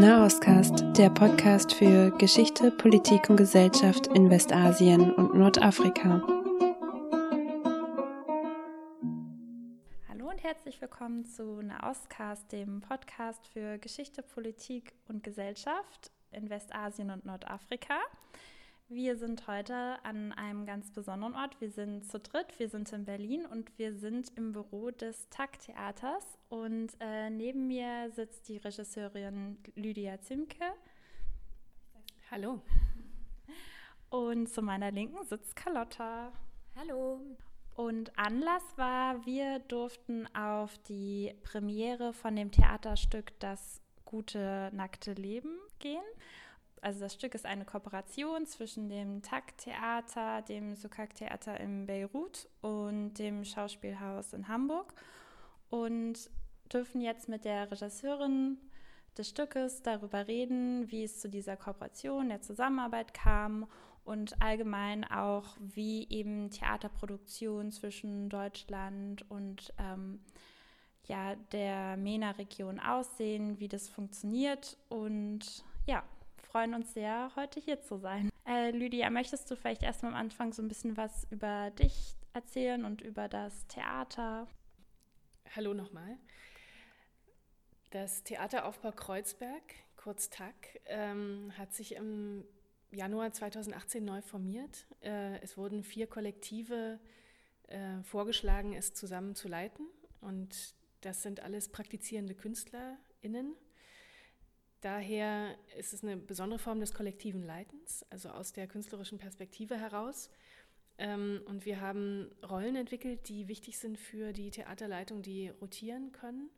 Nahostcast, der Podcast für Geschichte, Politik und Gesellschaft in Westasien und Nordafrika. Hallo und herzlich willkommen zu Nahostcast, dem Podcast für Geschichte, Politik und Gesellschaft in Westasien und Nordafrika. Wir sind heute an einem ganz besonderen Ort. Wir sind zu dritt, wir sind in Berlin und wir sind im Büro des TAG-Theaters. Und äh, neben mir sitzt die Regisseurin Lydia Zimke. Hallo. Und zu meiner Linken sitzt Carlotta. Hallo. Und Anlass war, wir durften auf die Premiere von dem Theaterstück Das gute nackte Leben gehen also das Stück ist eine Kooperation zwischen dem TAG-Theater, dem Sukak-Theater in Beirut und dem Schauspielhaus in Hamburg und dürfen jetzt mit der Regisseurin des Stückes darüber reden, wie es zu dieser Kooperation, der Zusammenarbeit kam und allgemein auch, wie eben Theaterproduktion zwischen Deutschland und ähm, ja, der MENA-Region aussehen, wie das funktioniert und ja, freuen uns sehr, heute hier zu sein. Äh, Lydia, möchtest du vielleicht erstmal am Anfang so ein bisschen was über dich erzählen und über das Theater? Hallo nochmal. Das Theateraufbau Kreuzberg, kurz TAG, ähm, hat sich im Januar 2018 neu formiert. Äh, es wurden vier Kollektive äh, vorgeschlagen, es zusammen zu leiten. Und das sind alles praktizierende KünstlerInnen Daher ist es eine besondere Form des kollektiven Leitens, also aus der künstlerischen Perspektive heraus. Ähm, und wir haben Rollen entwickelt, die wichtig sind für die Theaterleitung, die rotieren können,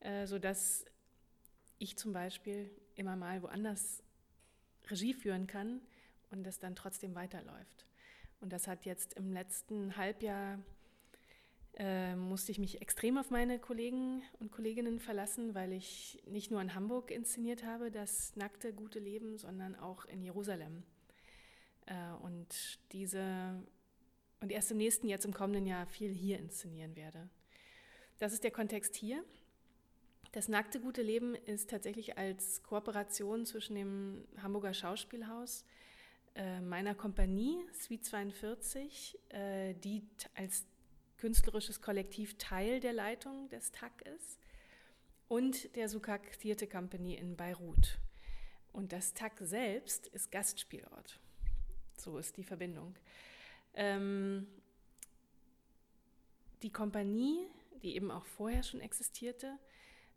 äh, sodass ich zum Beispiel immer mal woanders Regie führen kann und das dann trotzdem weiterläuft. Und das hat jetzt im letzten Halbjahr äh, musste ich mich extrem auf meine Kollegen und Kolleginnen verlassen, weil ich nicht nur in Hamburg inszeniert habe, das nackte, gute Leben, sondern auch in Jerusalem. Äh, und diese und erst im nächsten, jetzt im kommenden Jahr viel hier inszenieren werde. Das ist der Kontext hier. Das nackte gute Leben ist tatsächlich als Kooperation zwischen dem Hamburger Schauspielhaus, äh, meiner Kompanie Suite 42, äh, die als künstlerisches Kollektiv Teil der Leitung des TAC ist und der Sukak Theatre Company in Beirut. Und das TAC selbst ist Gastspielort. So ist die Verbindung. Ähm, die Kompanie, die eben auch vorher schon existierte,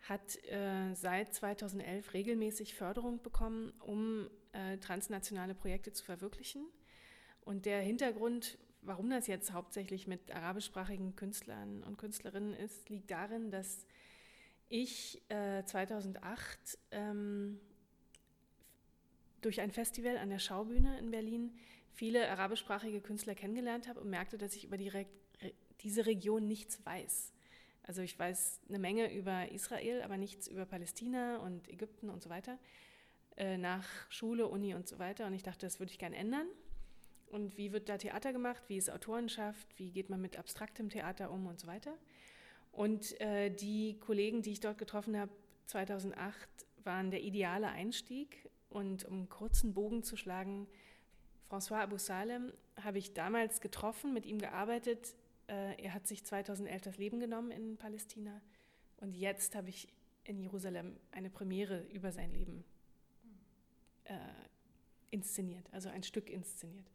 hat äh, seit 2011 regelmäßig Förderung bekommen, um äh, transnationale Projekte zu verwirklichen. Und der Hintergrund warum das jetzt hauptsächlich mit arabischsprachigen Künstlern und Künstlerinnen ist, liegt darin, dass ich äh, 2008 ähm, durch ein Festival an der Schaubühne in Berlin viele arabischsprachige Künstler kennengelernt habe und merkte, dass ich über die Re diese Region nichts weiß. Also ich weiß eine Menge über Israel, aber nichts über Palästina und Ägypten und so weiter. Äh, nach Schule, Uni und so weiter. Und ich dachte, das würde ich gerne ändern. Und wie wird da Theater gemacht? Wie ist Autorenschaft? Wie geht man mit abstraktem Theater um und so weiter? Und äh, die Kollegen, die ich dort getroffen habe, 2008, waren der ideale Einstieg. Und um kurzen Bogen zu schlagen, François Abu Salem habe ich damals getroffen, mit ihm gearbeitet. Äh, er hat sich 2011 das Leben genommen in Palästina. Und jetzt habe ich in Jerusalem eine Premiere über sein Leben äh, inszeniert, also ein Stück inszeniert.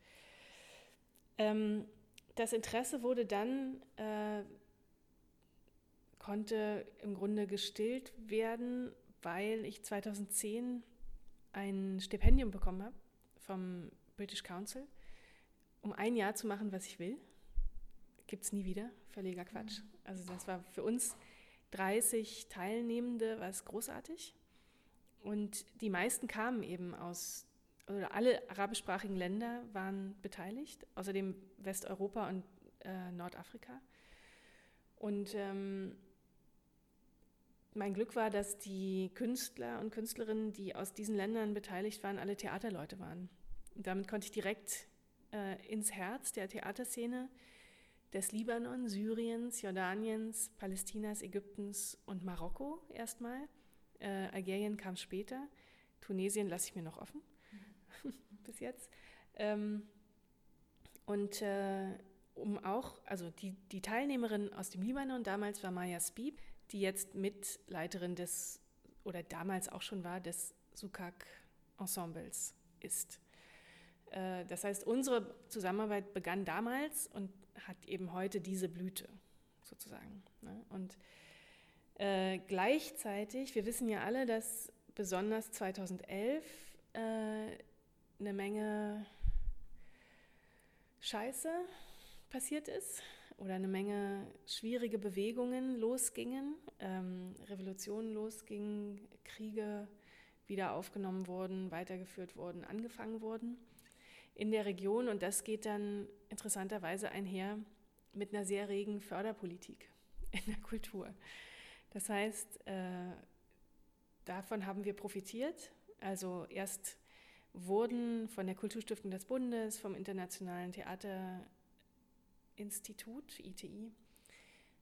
Ähm, das Interesse wurde dann, äh, konnte im Grunde gestillt werden, weil ich 2010 ein Stipendium bekommen habe vom British Council, um ein Jahr zu machen, was ich will. Gibt es nie wieder, völliger Quatsch. Also das war für uns 30 Teilnehmende, was großartig. Und die meisten kamen eben aus oder alle arabischsprachigen Länder waren beteiligt, außerdem Westeuropa und äh, Nordafrika. Und ähm, mein Glück war, dass die Künstler und Künstlerinnen, die aus diesen Ländern beteiligt waren, alle Theaterleute waren. Und damit konnte ich direkt äh, ins Herz der Theaterszene des Libanon, Syriens, Jordaniens, Palästinas, Ägyptens und Marokko erstmal Äh, Algerien kam später. Tunesien lasse ich mir noch offen bis jetzt. Ähm, und äh, um auch, also die, die Teilnehmerin aus dem Libanon damals war Maya Spieb, die jetzt Mitleiterin des, oder damals auch schon war, des Sukak-Ensembles ist. Äh, das heißt, unsere Zusammenarbeit begann damals und hat eben heute diese Blüte sozusagen. Ne? Und äh, gleichzeitig, wir wissen ja alle, dass besonders 2011 äh, eine Menge Scheiße passiert ist oder eine Menge schwierige Bewegungen losgingen, ähm, Revolutionen losgingen, Kriege wieder aufgenommen wurden, weitergeführt wurden, angefangen wurden in der Region. Und das geht dann interessanterweise einher mit einer sehr regen Förderpolitik in der Kultur. Das heißt, äh, davon haben wir profitiert. Also erst wurden von der Kulturstiftung des Bundes, vom Internationalen Theaterinstitut, ITI,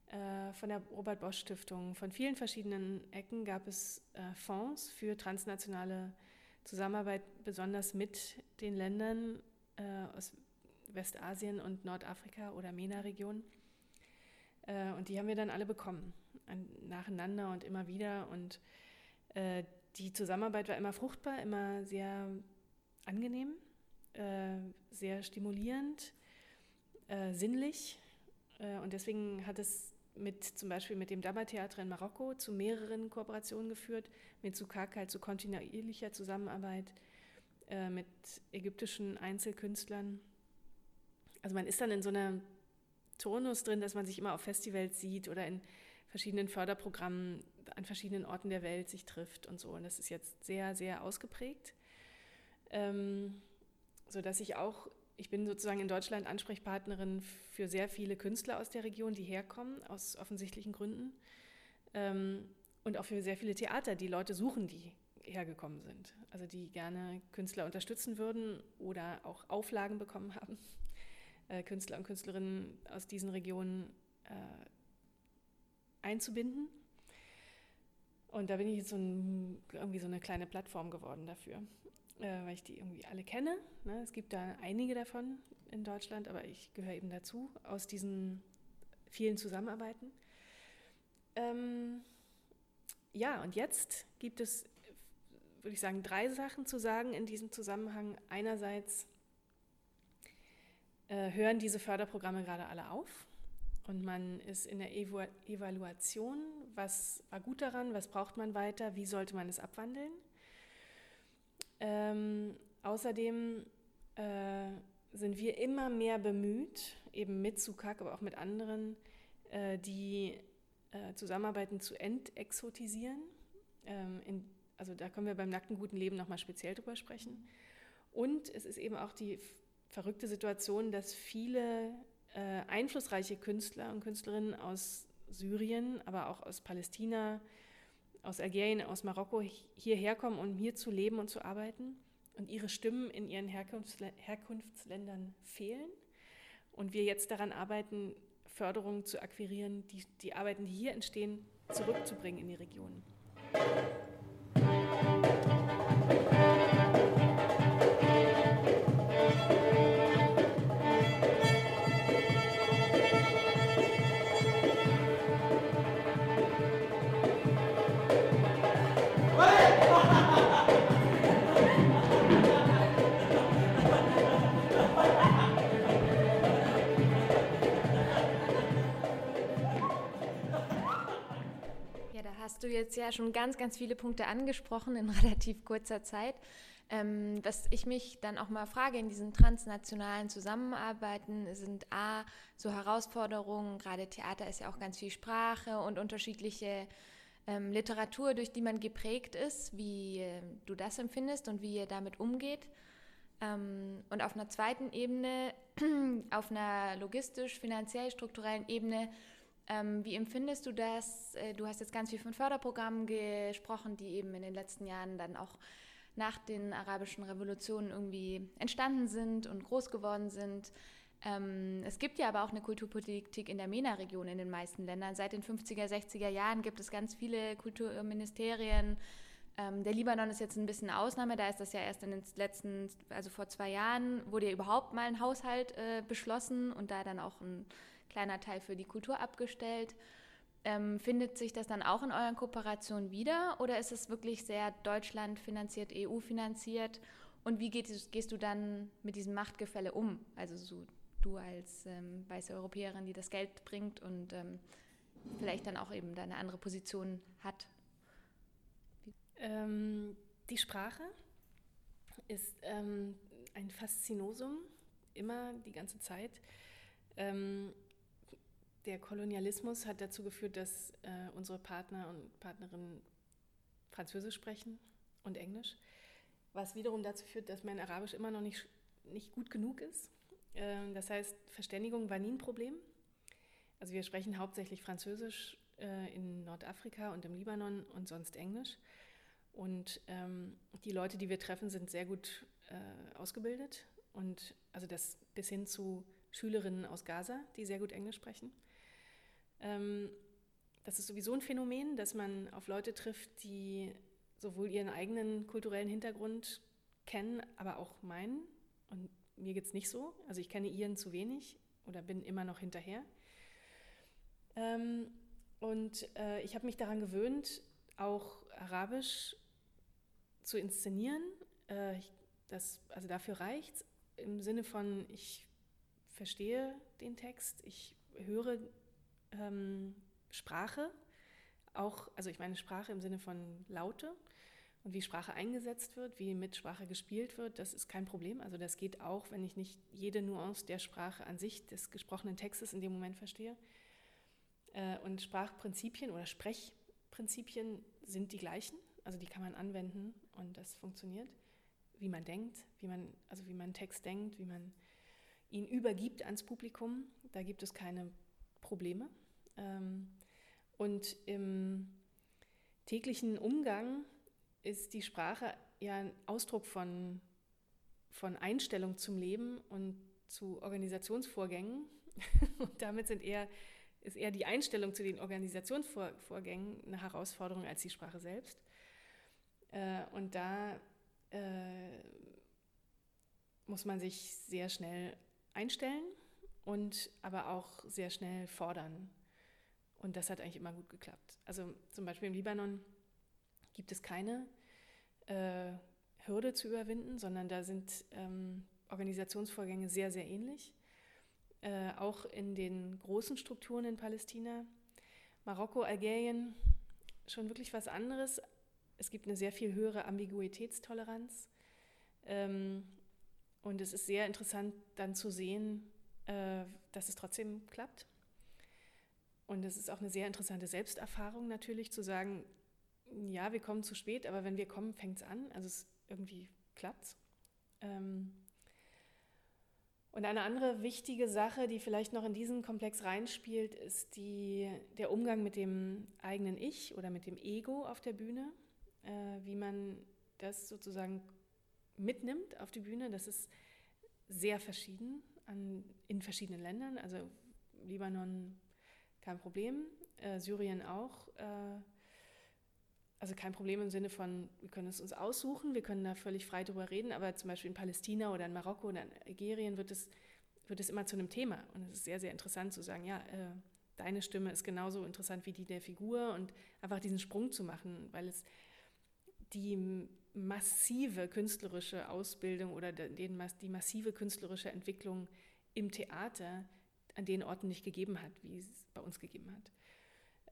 äh, von der Robert Bosch Stiftung, von vielen verschiedenen Ecken gab es äh, Fonds für transnationale Zusammenarbeit, besonders mit den Ländern äh, aus Westasien und Nordafrika oder MENA-Region. und die haben wir dann alle bekommen, nacheinander und immer wieder. Und die Zusammenarbeit war immer fruchtbar, immer sehr angenehm, äh, sehr stimulierend, äh, sinnlich. Äh, und deswegen hat es mit zum Beispiel mit dem Daba-Theater in Marokko zu mehreren Kooperationen geführt, mit Sukak halt zu kontinuierlicher Zusammenarbeit, äh, mit ägyptischen Einzelkünstlern. Also man ist dann in so einer Turnus drin, dass man sich immer auf Festivals sieht oder in verschiedenen Förderprogrammen an verschiedenen Orten der Welt sich trifft und so. Und das ist jetzt sehr, sehr ausgeprägt ähm, sodass ich auch, ich bin sozusagen in Deutschland Ansprechpartnerin für sehr viele Künstler aus der Region, die herkommen, aus offensichtlichen Gründen. Ähm, und auch für sehr viele Theater, die Leute suchen, die hergekommen sind. Also die gerne Künstler unterstützen würden oder auch Auflagen bekommen haben, äh, Künstler und Künstlerinnen aus diesen Regionen äh, einzubinden. Und da bin ich jetzt so ein, irgendwie so eine kleine Plattform geworden dafür äh, weil ich die irgendwie alle kenne. Ne? Es gibt da einige davon in Deutschland, aber ich gehöre eben dazu, aus diesen vielen Zusammenarbeiten. Ähm, ja, und jetzt gibt es, würde ich sagen, drei Sachen zu sagen in diesem Zusammenhang. Einerseits äh, hören diese Förderprogramme gerade alle auf und man ist in der Evaluation, was war gut daran, was braucht man weiter, wie sollte man es abwandeln. Ähm, außerdem äh, sind wir immer mehr bemüht, eben mit Sukak, aber auch mit anderen, äh, die äh, Zusammenarbeiten zu entexotisieren. Ähm, in, also da können wir beim nackten guten Leben nochmal speziell drüber sprechen. Und es ist eben auch die verrückte Situation, dass viele äh, einflussreiche Künstler und Künstlerinnen aus Syrien, aber auch aus Palästina, aus Algerien, aus Marokko hierher kommen, um hier zu leben und zu arbeiten und ihre Stimmen in ihren Herkunftsländern fehlen. Und wir jetzt daran arbeiten, Förderungen zu akquirieren, die, die Arbeiten, die hier entstehen, zurückzubringen in die Region. Du jetzt ja schon ganz, ganz viele Punkte angesprochen in relativ kurzer Zeit. Ähm, was ich mich dann auch mal frage in diesen transnationalen Zusammenarbeiten sind A, so Herausforderungen, gerade Theater ist ja auch ganz viel Sprache und unterschiedliche ähm, Literatur, durch die man geprägt ist, wie äh, du das empfindest und wie ihr damit umgeht. Ähm, und auf einer zweiten Ebene, auf einer logistisch, finanziell, strukturellen Ebene, ähm, wie empfindest du das? Äh, du hast jetzt ganz viel von Förderprogrammen gesprochen, die eben in den letzten Jahren dann auch nach den arabischen Revolutionen irgendwie entstanden sind und groß geworden sind. Ähm, es gibt ja aber auch eine Kulturpolitik in der MENA-Region in den meisten Ländern. Seit den 50er, 60er Jahren gibt es ganz viele Kulturministerien. Ähm, der Libanon ist jetzt ein bisschen eine Ausnahme, da ist das ja erst in den letzten, also vor zwei Jahren, wurde ja überhaupt mal ein Haushalt äh, beschlossen und da dann auch ein kleiner Teil für die Kultur abgestellt. Ähm, findet sich das dann auch in euren Kooperationen wieder oder ist es wirklich sehr Deutschland finanziert, EU finanziert? Und wie geht, gehst du dann mit diesem Machtgefälle um? Also so du als ähm, weiße Europäerin, die das Geld bringt und ähm, vielleicht dann auch eben eine andere Position hat. Ähm, die Sprache ist ähm, ein Faszinosum, immer die ganze Zeit. Ähm, der Kolonialismus hat dazu geführt, dass äh, unsere Partner und Partnerinnen Französisch sprechen und Englisch, was wiederum dazu führt, dass mein Arabisch immer noch nicht, nicht gut genug ist. Äh, das heißt, Verständigung war nie ein Problem. Also wir sprechen hauptsächlich Französisch äh, in Nordafrika und im Libanon und sonst Englisch. Und ähm, die Leute, die wir treffen, sind sehr gut äh, ausgebildet und also das bis hin zu Schülerinnen aus Gaza, die sehr gut Englisch sprechen. Ähm, das ist sowieso ein Phänomen, dass man auf Leute trifft, die sowohl ihren eigenen kulturellen Hintergrund kennen, aber auch meinen. Und mir geht es nicht so. Also ich kenne ihren zu wenig oder bin immer noch hinterher. Ähm, und äh, ich habe mich daran gewöhnt, auch Arabisch zu inszenieren. Äh, das, also dafür reicht es im Sinne von, ich verstehe den Text, ich höre ähm, Sprache, auch, also ich meine Sprache im Sinne von Laute und wie Sprache eingesetzt wird, wie mit Sprache gespielt wird, das ist kein Problem. Also das geht auch, wenn ich nicht jede Nuance der Sprache an sich des gesprochenen Textes in dem Moment verstehe. Äh, und Sprachprinzipien oder Sprechprinzipien sind die gleichen, also die kann man anwenden und das funktioniert, wie man denkt, wie man, also wie man Text denkt, wie man ihn übergibt ans Publikum. Da gibt es keine Probleme. Ähm, und im täglichen Umgang ist die Sprache ja ein Ausdruck von, von Einstellung zum Leben und zu Organisationsvorgängen. Und damit sind eher, ist eher die Einstellung zu den Organisationsvorgängen eine Herausforderung als die Sprache selbst. Äh, und da äh, muss man sich sehr schnell einstellen und aber auch sehr schnell fordern. Und das hat eigentlich immer gut geklappt. Also zum Beispiel im Libanon gibt es keine äh, Hürde zu überwinden, sondern da sind ähm, Organisationsvorgänge sehr, sehr ähnlich. Äh, auch in den großen Strukturen in Palästina. Marokko, Algerien, schon wirklich was anderes. Es gibt eine sehr viel höhere Ambiguitätstoleranz. Ähm, und es ist sehr interessant dann zu sehen, äh, dass es trotzdem klappt. Und es ist auch eine sehr interessante Selbsterfahrung natürlich zu sagen, ja, wir kommen zu spät, aber wenn wir kommen, fängt es an. Also es irgendwie klappt. Ähm und eine andere wichtige Sache, die vielleicht noch in diesen Komplex reinspielt, ist die, der Umgang mit dem eigenen Ich oder mit dem Ego auf der Bühne, äh, wie man das sozusagen mitnimmt auf die Bühne. Das ist sehr verschieden an, in verschiedenen Ländern. Also Libanon kein Problem, äh, Syrien auch. Äh, also kein Problem im Sinne von, wir können es uns aussuchen, wir können da völlig frei drüber reden, aber zum Beispiel in Palästina oder in Marokko oder in Algerien wird es, wird es immer zu einem Thema. Und es ist sehr, sehr interessant zu sagen, ja, äh, deine Stimme ist genauso interessant wie die der Figur und einfach diesen Sprung zu machen, weil es die massive künstlerische Ausbildung oder den, die massive künstlerische Entwicklung im Theater an den Orten nicht gegeben hat, wie es bei uns gegeben hat.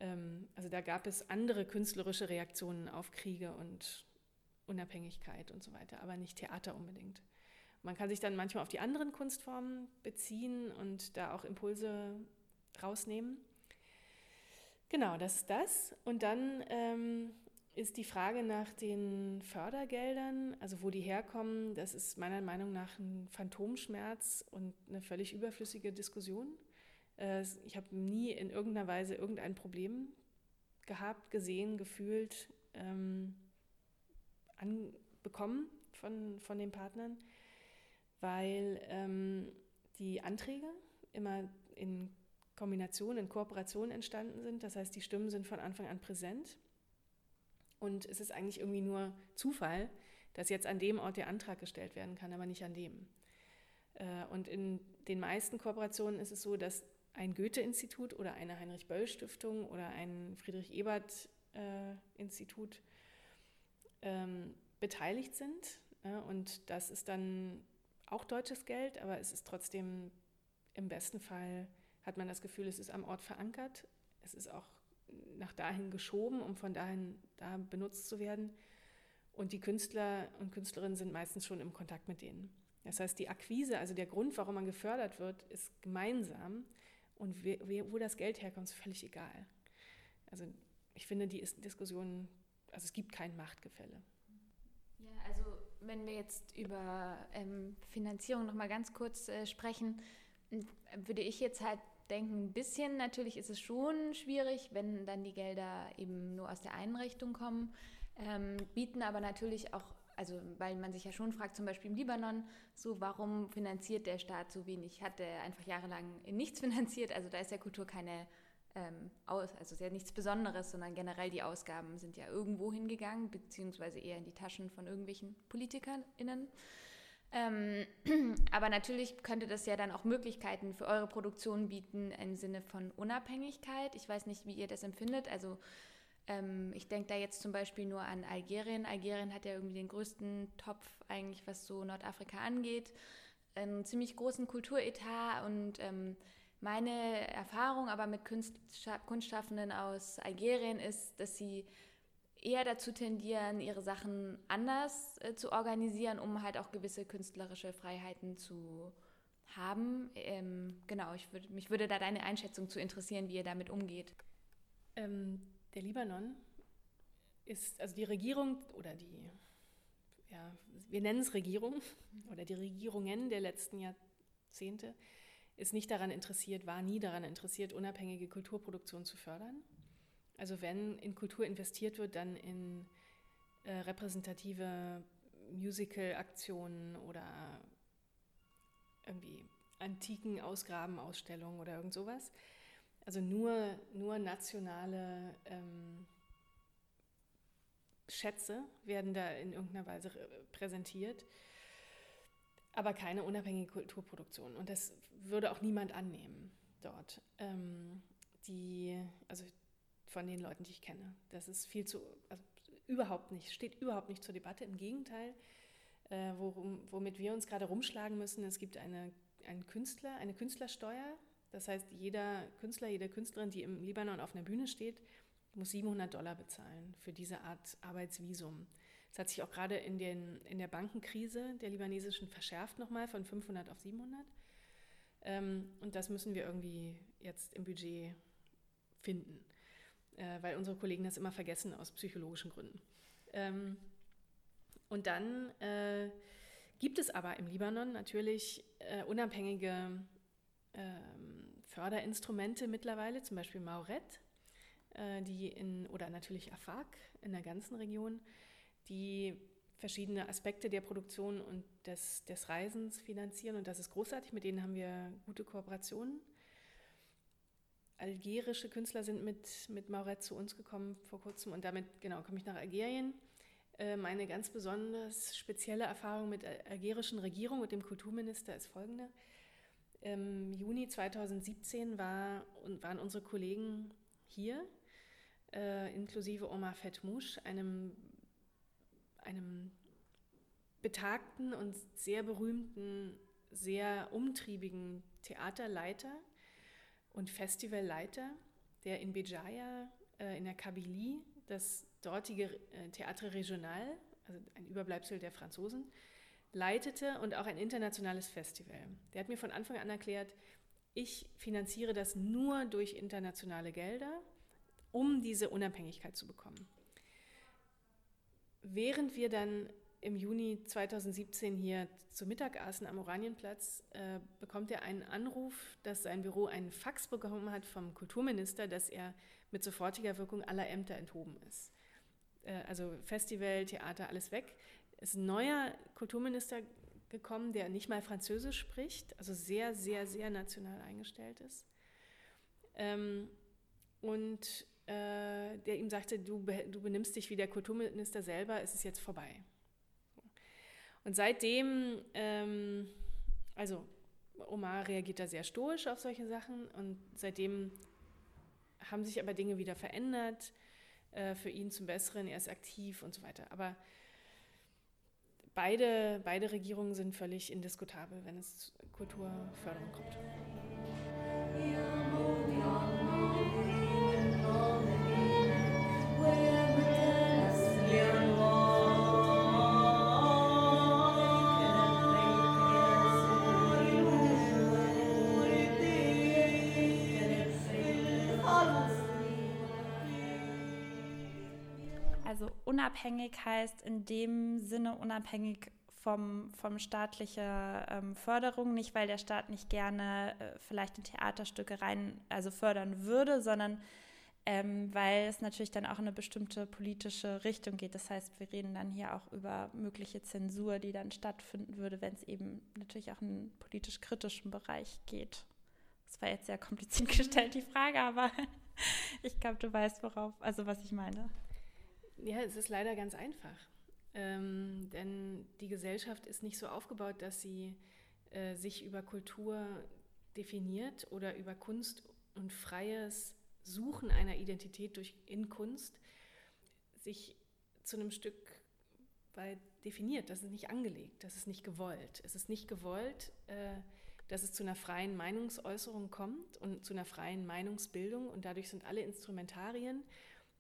Ähm, also da gab es andere künstlerische Reaktionen auf Kriege und Unabhängigkeit und so weiter, aber nicht Theater unbedingt. Man kann sich dann manchmal auf die anderen Kunstformen beziehen und da auch Impulse rausnehmen. Genau, das ist das. Und dann ähm, ist die Frage nach den Fördergeldern, also wo die herkommen, das ist meiner Meinung nach ein Phantomschmerz und eine völlig überflüssige Diskussion. Äh, ich habe nie in irgendeiner Weise irgendein Problem gehabt, gesehen, gefühlt, ähm, anbekommen von, von den Partnern, weil ähm, die Anträge immer in Kombination, in Kooperation entstanden sind. Das heißt, die Stimmen sind von Anfang an präsent. Und es ist eigentlich irgendwie nur Zufall, dass jetzt an dem Ort der Antrag gestellt werden kann, aber nicht an dem. Äh, und in den meisten Kooperationen ist es so, dass ein Goethe-Institut oder eine Heinrich-Böll-Stiftung oder ein Friedrich-Ebert-Institut ähm, beteiligt sind. und das ist dann auch deutsches Geld, aber es ist trotzdem im besten Fall, hat man das Gefühl, es ist am Ort verankert. Es ist auch nach dahin geschoben, um von dahin da benutzt zu werden. Und die Künstler und Künstlerinnen sind meistens schon im Kontakt mit denen. Das heißt, die Akquise, also der Grund, warum man gefördert wird, ist gemeinsam. Und wo das Geld herkommt, ist völlig egal. Also ich finde die Diskussion, also es gibt kein Machtgefälle. Ja, also wenn wir jetzt über ähm, Finanzierung noch mal ganz kurz äh, sprechen, würde ich jetzt halt denken, ein bisschen natürlich ist es schon schwierig, wenn dann die Gelder eben nur aus der Einrichtung kommen, ähm, bieten aber natürlich auch, also weil man sich ja schon fragt, zum Beispiel im Libanon, so warum finanziert der Staat so wenig? Hat er einfach jahrelang in nichts finanziert? Also da ist ja Kultur keine ähm, aus, also ist ja nichts Besonderes, sondern generell die Ausgaben sind ja irgendwo hingegangen, beziehungsweise eher in die Taschen von irgendwelchen PolitikerInnen. Ähm, aber natürlich könnte das ja dann auch Möglichkeiten für eure Produktion bieten im Sinne von Unabhängigkeit. Ich weiß nicht, wie ihr das empfindet. Also ähm, ich denke da jetzt zum Beispiel nur an Algerien. Algerien hat ja irgendwie den größten Topf eigentlich, was so Nordafrika angeht. Einen ziemlich großen Kulturetat und ähm, meine Erfahrung aber mit Kunstschaffenden aus Algerien ist, dass sie eher dazu tendieren, ihre Sachen anders äh, zu organisieren, um halt auch gewisse künstlerische Freiheiten zu haben. Ähm, genau, ich würd, mich würde da deine Einschätzung zu interessieren, wie ihr damit umgeht. Ähm, der Libanon ist, also die Regierung oder die, ja, wir nennen es Regierung oder die Regierungen der letzten Jahrzehnte, ist nicht daran interessiert, war nie daran interessiert, unabhängige Kulturproduktion zu fördern. Also wenn in Kultur investiert wird, dann in äh, repräsentative Musical-Aktionen oder irgendwie antiken Ausgraben, Ausstellungen oder irgend sowas. Also nur, nur nationale ähm, Schätze werden da in irgendeiner Weise präsentiert, aber keine unabhängige Kulturproduktion. Und das würde auch niemand annehmen dort. Ähm, die, also von den Leuten, die ich kenne. Das ist viel zu, also überhaupt nicht, steht überhaupt nicht zur Debatte. Im Gegenteil, äh, worum, womit wir uns gerade rumschlagen müssen, es gibt eine, einen Künstler, eine Künstlersteuer. Das heißt, jeder Künstler, jede Künstlerin, die im Libanon auf einer Bühne steht, muss 700 Dollar bezahlen für diese Art Arbeitsvisum. Das hat sich auch gerade in, den, in der Bankenkrise der libanesischen verschärft nochmal von 500 auf 700. Ähm, und das müssen wir irgendwie jetzt im Budget finden, äh, weil unsere Kollegen das immer vergessen aus psychologischen Gründen. Ähm, und dann äh, gibt es aber im Libanon natürlich äh, unabhängige ähm, Förderinstrumente mittlerweile, zum Beispiel Mauret, äh, die in, oder natürlich AFAC in der ganzen Region, die verschiedene Aspekte der Produktion und des, des Reisens finanzieren. Und das ist großartig, mit denen haben wir gute Kooperationen. Algerische Künstler sind mit, mit Mauret zu uns gekommen vor kurzem und damit genau komme ich nach Algerien. Meine ganz besonders spezielle Erfahrung mit der algerischen Regierung und dem Kulturminister ist folgende. Im Juni 2017 war, waren unsere Kollegen hier, äh, inklusive Omar Fetmouche, einem einem betagten und sehr berühmten, sehr umtriebigen Theaterleiter und Festivalleiter, der in Béjaïa äh, in der Kabylie das dortige äh, Theatre Regional, also ein Überbleibsel der Franzosen, leitete und auch ein internationales Festival. Der hat mir von Anfang an erklärt, ich finanziere das nur durch internationale Gelder, um diese Unabhängigkeit zu bekommen. Während wir dann im Juni 2017 hier zu Mittag aßen am Oranienplatz, äh, bekommt er einen Anruf, dass sein Büro einen Fax bekommen hat vom Kulturminister, dass er mit sofortiger Wirkung aller Ämter enthoben ist. Äh, also Festival, Theater, alles weg. Es ist ein neuer Kulturminister gekommen, der nicht mal Französisch spricht, also sehr, sehr, sehr national eingestellt ist. Ähm, und äh, der ihm sagte, du, du benimmst dich wie der Kulturminister selber, es ist jetzt vorbei. Und seitdem, ähm, also Omar reagiert da sehr stoisch auf solche Sachen und seitdem haben sich aber Dinge wieder verändert, äh, für ihn zum Besseren, er ist aktiv und so weiter. Aber beide, beide Regierungen sind völlig indiskutabel, wenn es zu Kulturförderung kommt. Unabhängig heißt in dem Sinne unabhängig vom, vom staatlicher ähm, Förderung, nicht weil der Staat nicht gerne äh, vielleicht in Theaterstücke rein, also fördern würde, sondern ähm, weil es natürlich dann auch in eine bestimmte politische Richtung geht. Das heißt, wir reden dann hier auch über mögliche Zensur, die dann stattfinden würde, wenn es eben natürlich auch in einen politisch kritischen Bereich geht. Das war jetzt sehr kompliziert gestellt, die Frage, aber ich glaube, du weißt, worauf, also was ich meine. Ja, es ist leider ganz einfach. Ähm, denn die Gesellschaft ist nicht so aufgebaut, dass sie äh, sich über Kultur definiert oder über Kunst und freies Suchen einer Identität durch, in Kunst sich zu einem Stück weit definiert. Das ist nicht angelegt, das ist nicht gewollt. Es ist nicht gewollt, äh, dass es zu einer freien Meinungsäußerung kommt und zu einer freien Meinungsbildung und dadurch sind alle Instrumentarien,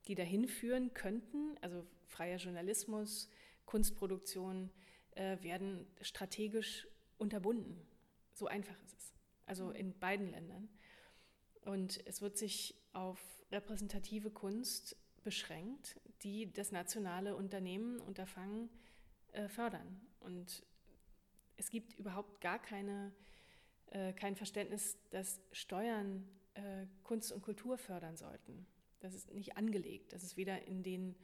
die dahin führen könnten, also freier Journalismus, Kunstproduktion, äh, werden strategisch unterbunden. So einfach ist es. Also mhm. in beiden Ländern. Und es wird sich auf repräsentative Kunst beschränkt, die das nationale Unternehmen, Unterfangen äh, fördern. Und es gibt überhaupt gar keine, äh, kein Verständnis, dass Steuern äh, Kunst und Kultur fördern sollten. Das ist nicht angelegt. Das ist weder in den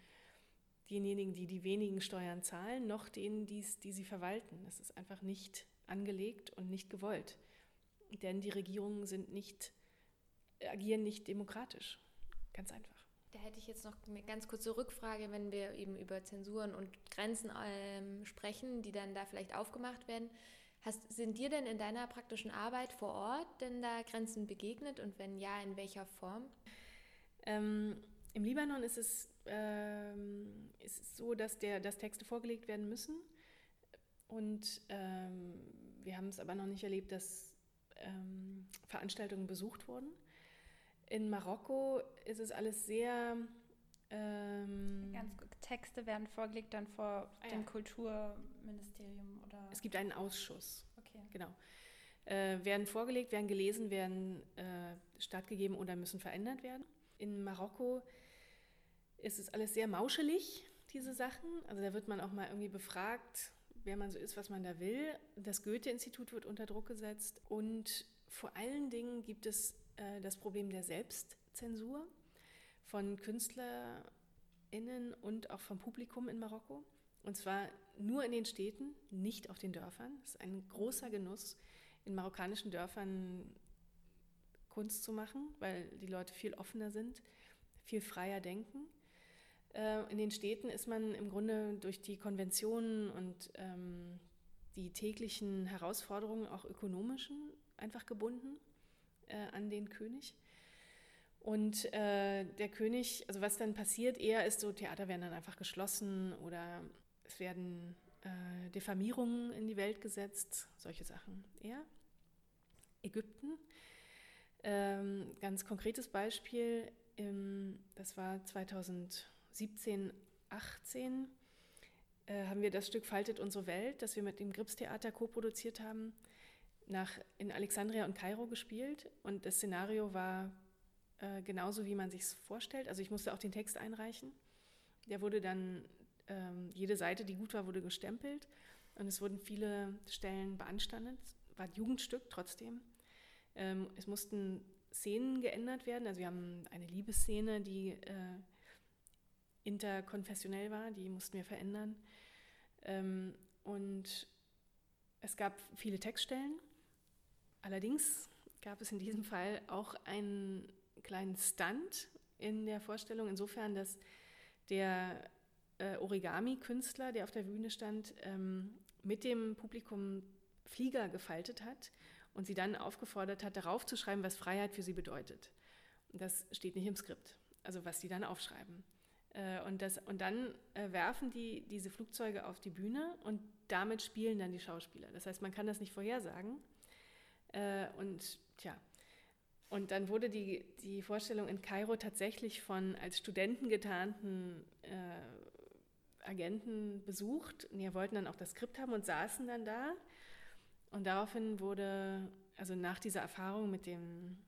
denjenigen, die die wenigen Steuern zahlen, noch denen, die's, die sie verwalten. Das ist einfach nicht angelegt und nicht gewollt. Denn die Regierungen sind nicht, agieren nicht demokratisch. Ganz einfach. Da hätte ich jetzt noch eine ganz kurze Rückfrage, wenn wir eben über Zensuren und Grenzen ähm, sprechen, die dann da vielleicht aufgemacht werden. Hast, sind dir denn in deiner praktischen Arbeit vor Ort denn da Grenzen begegnet und wenn ja, in welcher Form? Ähm, Im Libanon ist es, ähm, ist es so, dass, der, dass Texte vorgelegt werden müssen. Und ähm, wir haben es aber noch nicht erlebt, dass ähm, Veranstaltungen besucht wurden. In Marokko ist es alles sehr. Ähm, Ganz gut. Texte werden vorgelegt dann vor ah, dem ja. Kulturministerium oder. Es gibt einen Ausschuss. Okay. Genau. Äh, werden vorgelegt, werden gelesen, werden äh, stattgegeben oder müssen verändert werden. In Marokko ist es alles sehr mauschelig, diese Sachen. Also da wird man auch mal irgendwie befragt, wer man so ist, was man da will. Das Goethe-Institut wird unter Druck gesetzt und vor allen Dingen gibt es äh, das Problem der Selbstzensur von KünstlerInnen und auch vom Publikum in Marokko. Und zwar nur in den Städten, nicht auf den Dörfern. Es ist ein großer Genuss, in marokkanischen Dörfern Kunst zu machen, weil die Leute viel offener sind, viel freier denken. Äh, in den Städten ist man im Grunde durch die Konventionen und ähm, die täglichen Herausforderungen, auch ökonomischen, einfach gebunden äh, an den König. Und äh, der König, also was dann passiert, eher ist so, Theater werden dann einfach geschlossen oder es werden äh, Diffamierungen in die Welt gesetzt, solche Sachen. Eher Ägypten ähm, ganz konkretes Beispiel, im, das war 2017, 18, äh, haben wir das Stück Faltet unsere Welt, das wir mit dem Gripstheater co-produziert haben, nach, in Alexandria und Kairo gespielt. Und das Szenario war äh, genauso, wie man sich es vorstellt. Also ich musste auch den Text einreichen. Der wurde dann, ähm, jede Seite, die gut war, wurde gestempelt. Und es wurden viele Stellen beanstandet. War ein Jugendstück trotzdem. Ähm, es mussten Szenen geändert werden. Also wir haben eine Liebesszene, die äh, interkonfessionell war, die mussten wir verändern. Ähm, und es gab viele Textstellen. Allerdings gab es in diesem Fall auch einen kleinen Stunt in der Vorstellung, insofern, dass der äh, Origami-Künstler, der auf der Bühne stand, ähm, mit dem Publikum Flieger gefaltet hat und sie dann aufgefordert hat, darauf zu schreiben, was Freiheit für sie bedeutet. Das steht nicht im Skript, also was sie dann aufschreiben. Äh, und, das, und dann äh, werfen die diese Flugzeuge auf die Bühne und damit spielen dann die Schauspieler. Das heißt, man kann das nicht vorhersagen. Äh, und tja, und dann wurde die, die Vorstellung in Kairo tatsächlich von als Studenten getarnten äh, Agenten besucht. Und die wollten dann auch das Skript haben und saßen dann da. Und daraufhin wurde, also nach dieser Erfahrung mit dem,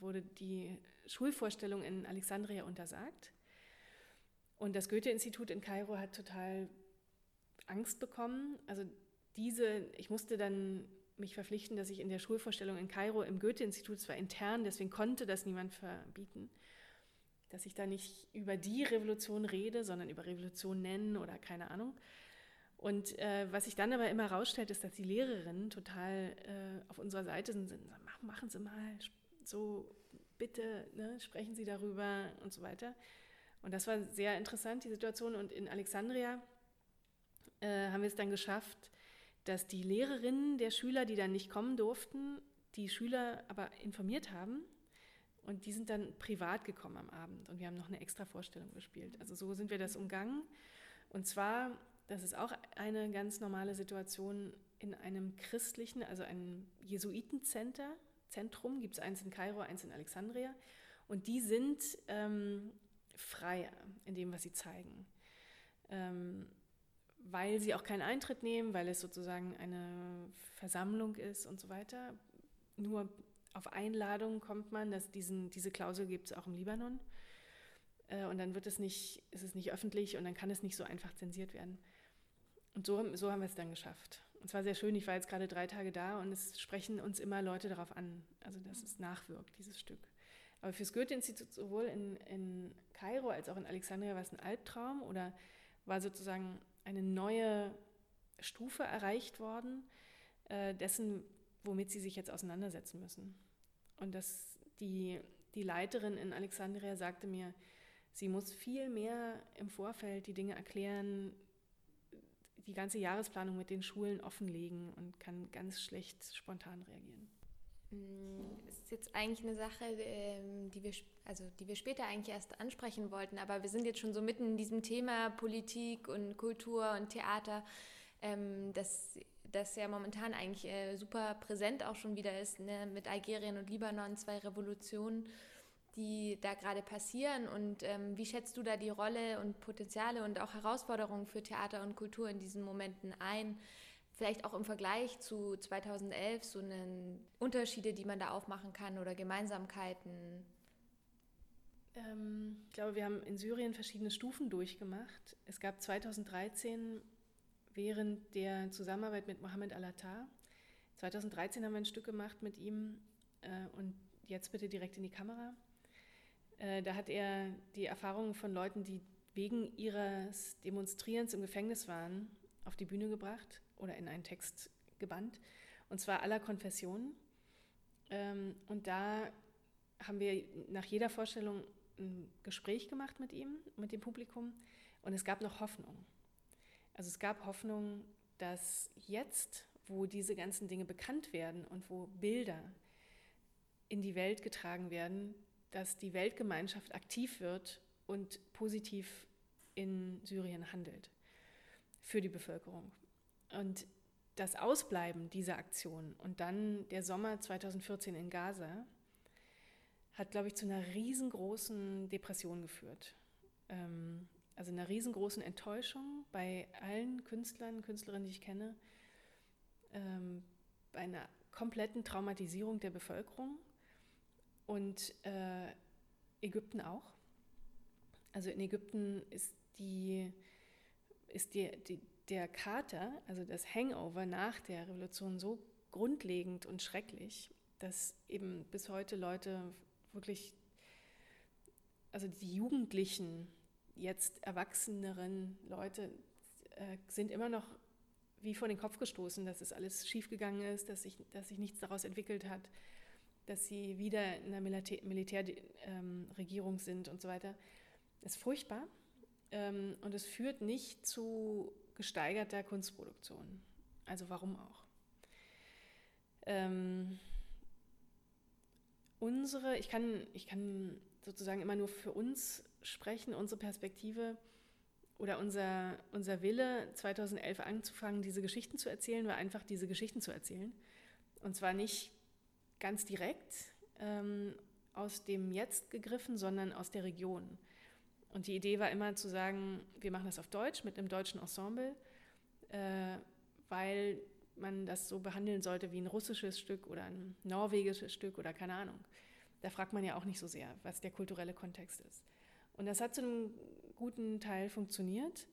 wurde die Schulvorstellung in Alexandria untersagt. Und das Goethe-Institut in Kairo hat total Angst bekommen. Also diese, ich musste dann mich verpflichten, dass ich in der Schulvorstellung in Kairo im Goethe-Institut, zwar intern, deswegen konnte das niemand verbieten, dass ich da nicht über die Revolution rede, sondern über Revolution nennen oder keine Ahnung. Und äh, was sich dann aber immer herausstellt, ist, dass die Lehrerinnen total äh, auf unserer Seite sind, sind machen Sie mal, so bitte, ne, sprechen Sie darüber und so weiter. Und das war sehr interessant, die Situation. Und in Alexandria äh, haben wir es dann geschafft, dass die Lehrerinnen der Schüler, die dann nicht kommen durften, die Schüler aber informiert haben. Und die sind dann privat gekommen am Abend. Und wir haben noch eine extra Vorstellung gespielt. Also so sind wir das umgangen. Und zwar, das ist auch eine ganz normale Situation in einem christlichen, also einem Jesuitencenter, Zentrum, gibt es eins in Kairo, eins in Alexandria. Und die sind ähm, freier in dem, was sie zeigen. Ähm, weil sie auch keinen Eintritt nehmen, weil es sozusagen eine Versammlung ist und so weiter. Nur auf Einladung kommt man, dass diesen, diese Klausel gibt es auch im Libanon. Äh, und dann wird es nicht, ist es nicht öffentlich und dann kann es nicht so einfach zensiert werden. Und so, so haben wir es dann geschafft. Und zwar sehr schön, ich war jetzt gerade drei Tage da und es sprechen uns immer Leute darauf an, also dass es nachwirkt, dieses Stück. Aber fürs Goethe-Institut sowohl in, in Kairo als auch in Alexandria war es ein Albtraum oder war sozusagen eine neue Stufe erreicht worden, äh, dessen, womit sie sich jetzt auseinandersetzen müssen. Und das, die, die Leiterin in Alexandria sagte mir, sie muss viel mehr im Vorfeld die Dinge erklären, die ganze Jahresplanung mit den Schulen offenlegen und kann ganz schlecht spontan reagieren. Das mm, ist jetzt eigentlich eine Sache, ähm, die wir, also die wir später eigentlich erst ansprechen wollten, aber wir sind jetzt schon so mitten in diesem Thema Politik und Kultur und Theater, ähm, das, das ja momentan eigentlich äh, super präsent auch schon wieder ist, ne? mit Algerien und Libanon, zwei Revolutionen, die da gerade passieren. Und ähm, wie schätzt du da die Rolle und Potenziale und auch Herausforderungen für Theater und Kultur in diesen Momenten ein? vielleicht auch im Vergleich zu 2011 so einen Unterschiede, die man da aufmachen kann oder Gemeinsamkeiten? Ähm, ich glaube, wir haben in Syrien verschiedene Stufen durchgemacht. Es gab 2013 während der Zusammenarbeit mit Mohammed Al-Attar, 2013 haben wir ein Stück gemacht mit ihm äh, und jetzt bitte direkt in die Kamera. Äh, da hat er die Erfahrungen von Leuten, die wegen ihres Demonstrierens im Gefängnis waren, auf die Bühne gebracht oder in einen Text gebannt, und zwar aller Konfessionen. Ähm, und da haben wir nach jeder Vorstellung ein Gespräch gemacht mit ihm, mit dem Publikum, und es gab noch Hoffnung. Also es gab Hoffnung, dass jetzt, wo diese ganzen Dinge bekannt werden und wo Bilder in die Welt getragen werden, dass die Weltgemeinschaft aktiv wird und positiv in Syrien handelt für die Bevölkerung. Und das Ausbleiben dieser Aktion und dann der Sommer 2014 in Gaza hat, glaube ich, zu einer riesengroßen Depression geführt. Ähm, also einer riesengroßen Enttäuschung bei allen Künstlern, Künstlerinnen, die ich kenne, ähm, bei einer kompletten Traumatisierung der Bevölkerung und äh, Ägypten auch. Also in Ägypten ist die, ist die, die, der Kater, also das Hangover nach der Revolution so grundlegend und schrecklich, dass eben bis heute Leute wirklich, also die Jugendlichen, jetzt erwachseneren Leute, äh, sind immer noch wie vor den Kopf gestoßen, dass es alles schiefgegangen ist, dass sich, dass sich nichts daraus entwickelt hat, dass sie wieder in einer Militärregierung ähm, sind und so weiter. Ist furchtbar ähm, und es führt nicht zu gesteigerter Kunstproduktion. Also warum auch? Ähm, unsere, ich kann, ich kann sozusagen immer nur für uns sprechen, unsere Perspektive oder unser, unser Wille, 2011 anzufangen, diese Geschichten zu erzählen, war einfach diese Geschichten zu erzählen. Und zwar nicht ganz direkt ähm, aus dem Jetzt gegriffen, sondern aus der Region. Und die Idee war immer zu sagen, wir machen das auf Deutsch mit einem deutschen Ensemble, äh, weil man das so behandeln sollte wie ein russisches Stück oder ein norwegisches Stück oder keine Ahnung. Da fragt man ja auch nicht so sehr, was der kulturelle Kontext ist. Und das hat zu einem guten Teil funktioniert,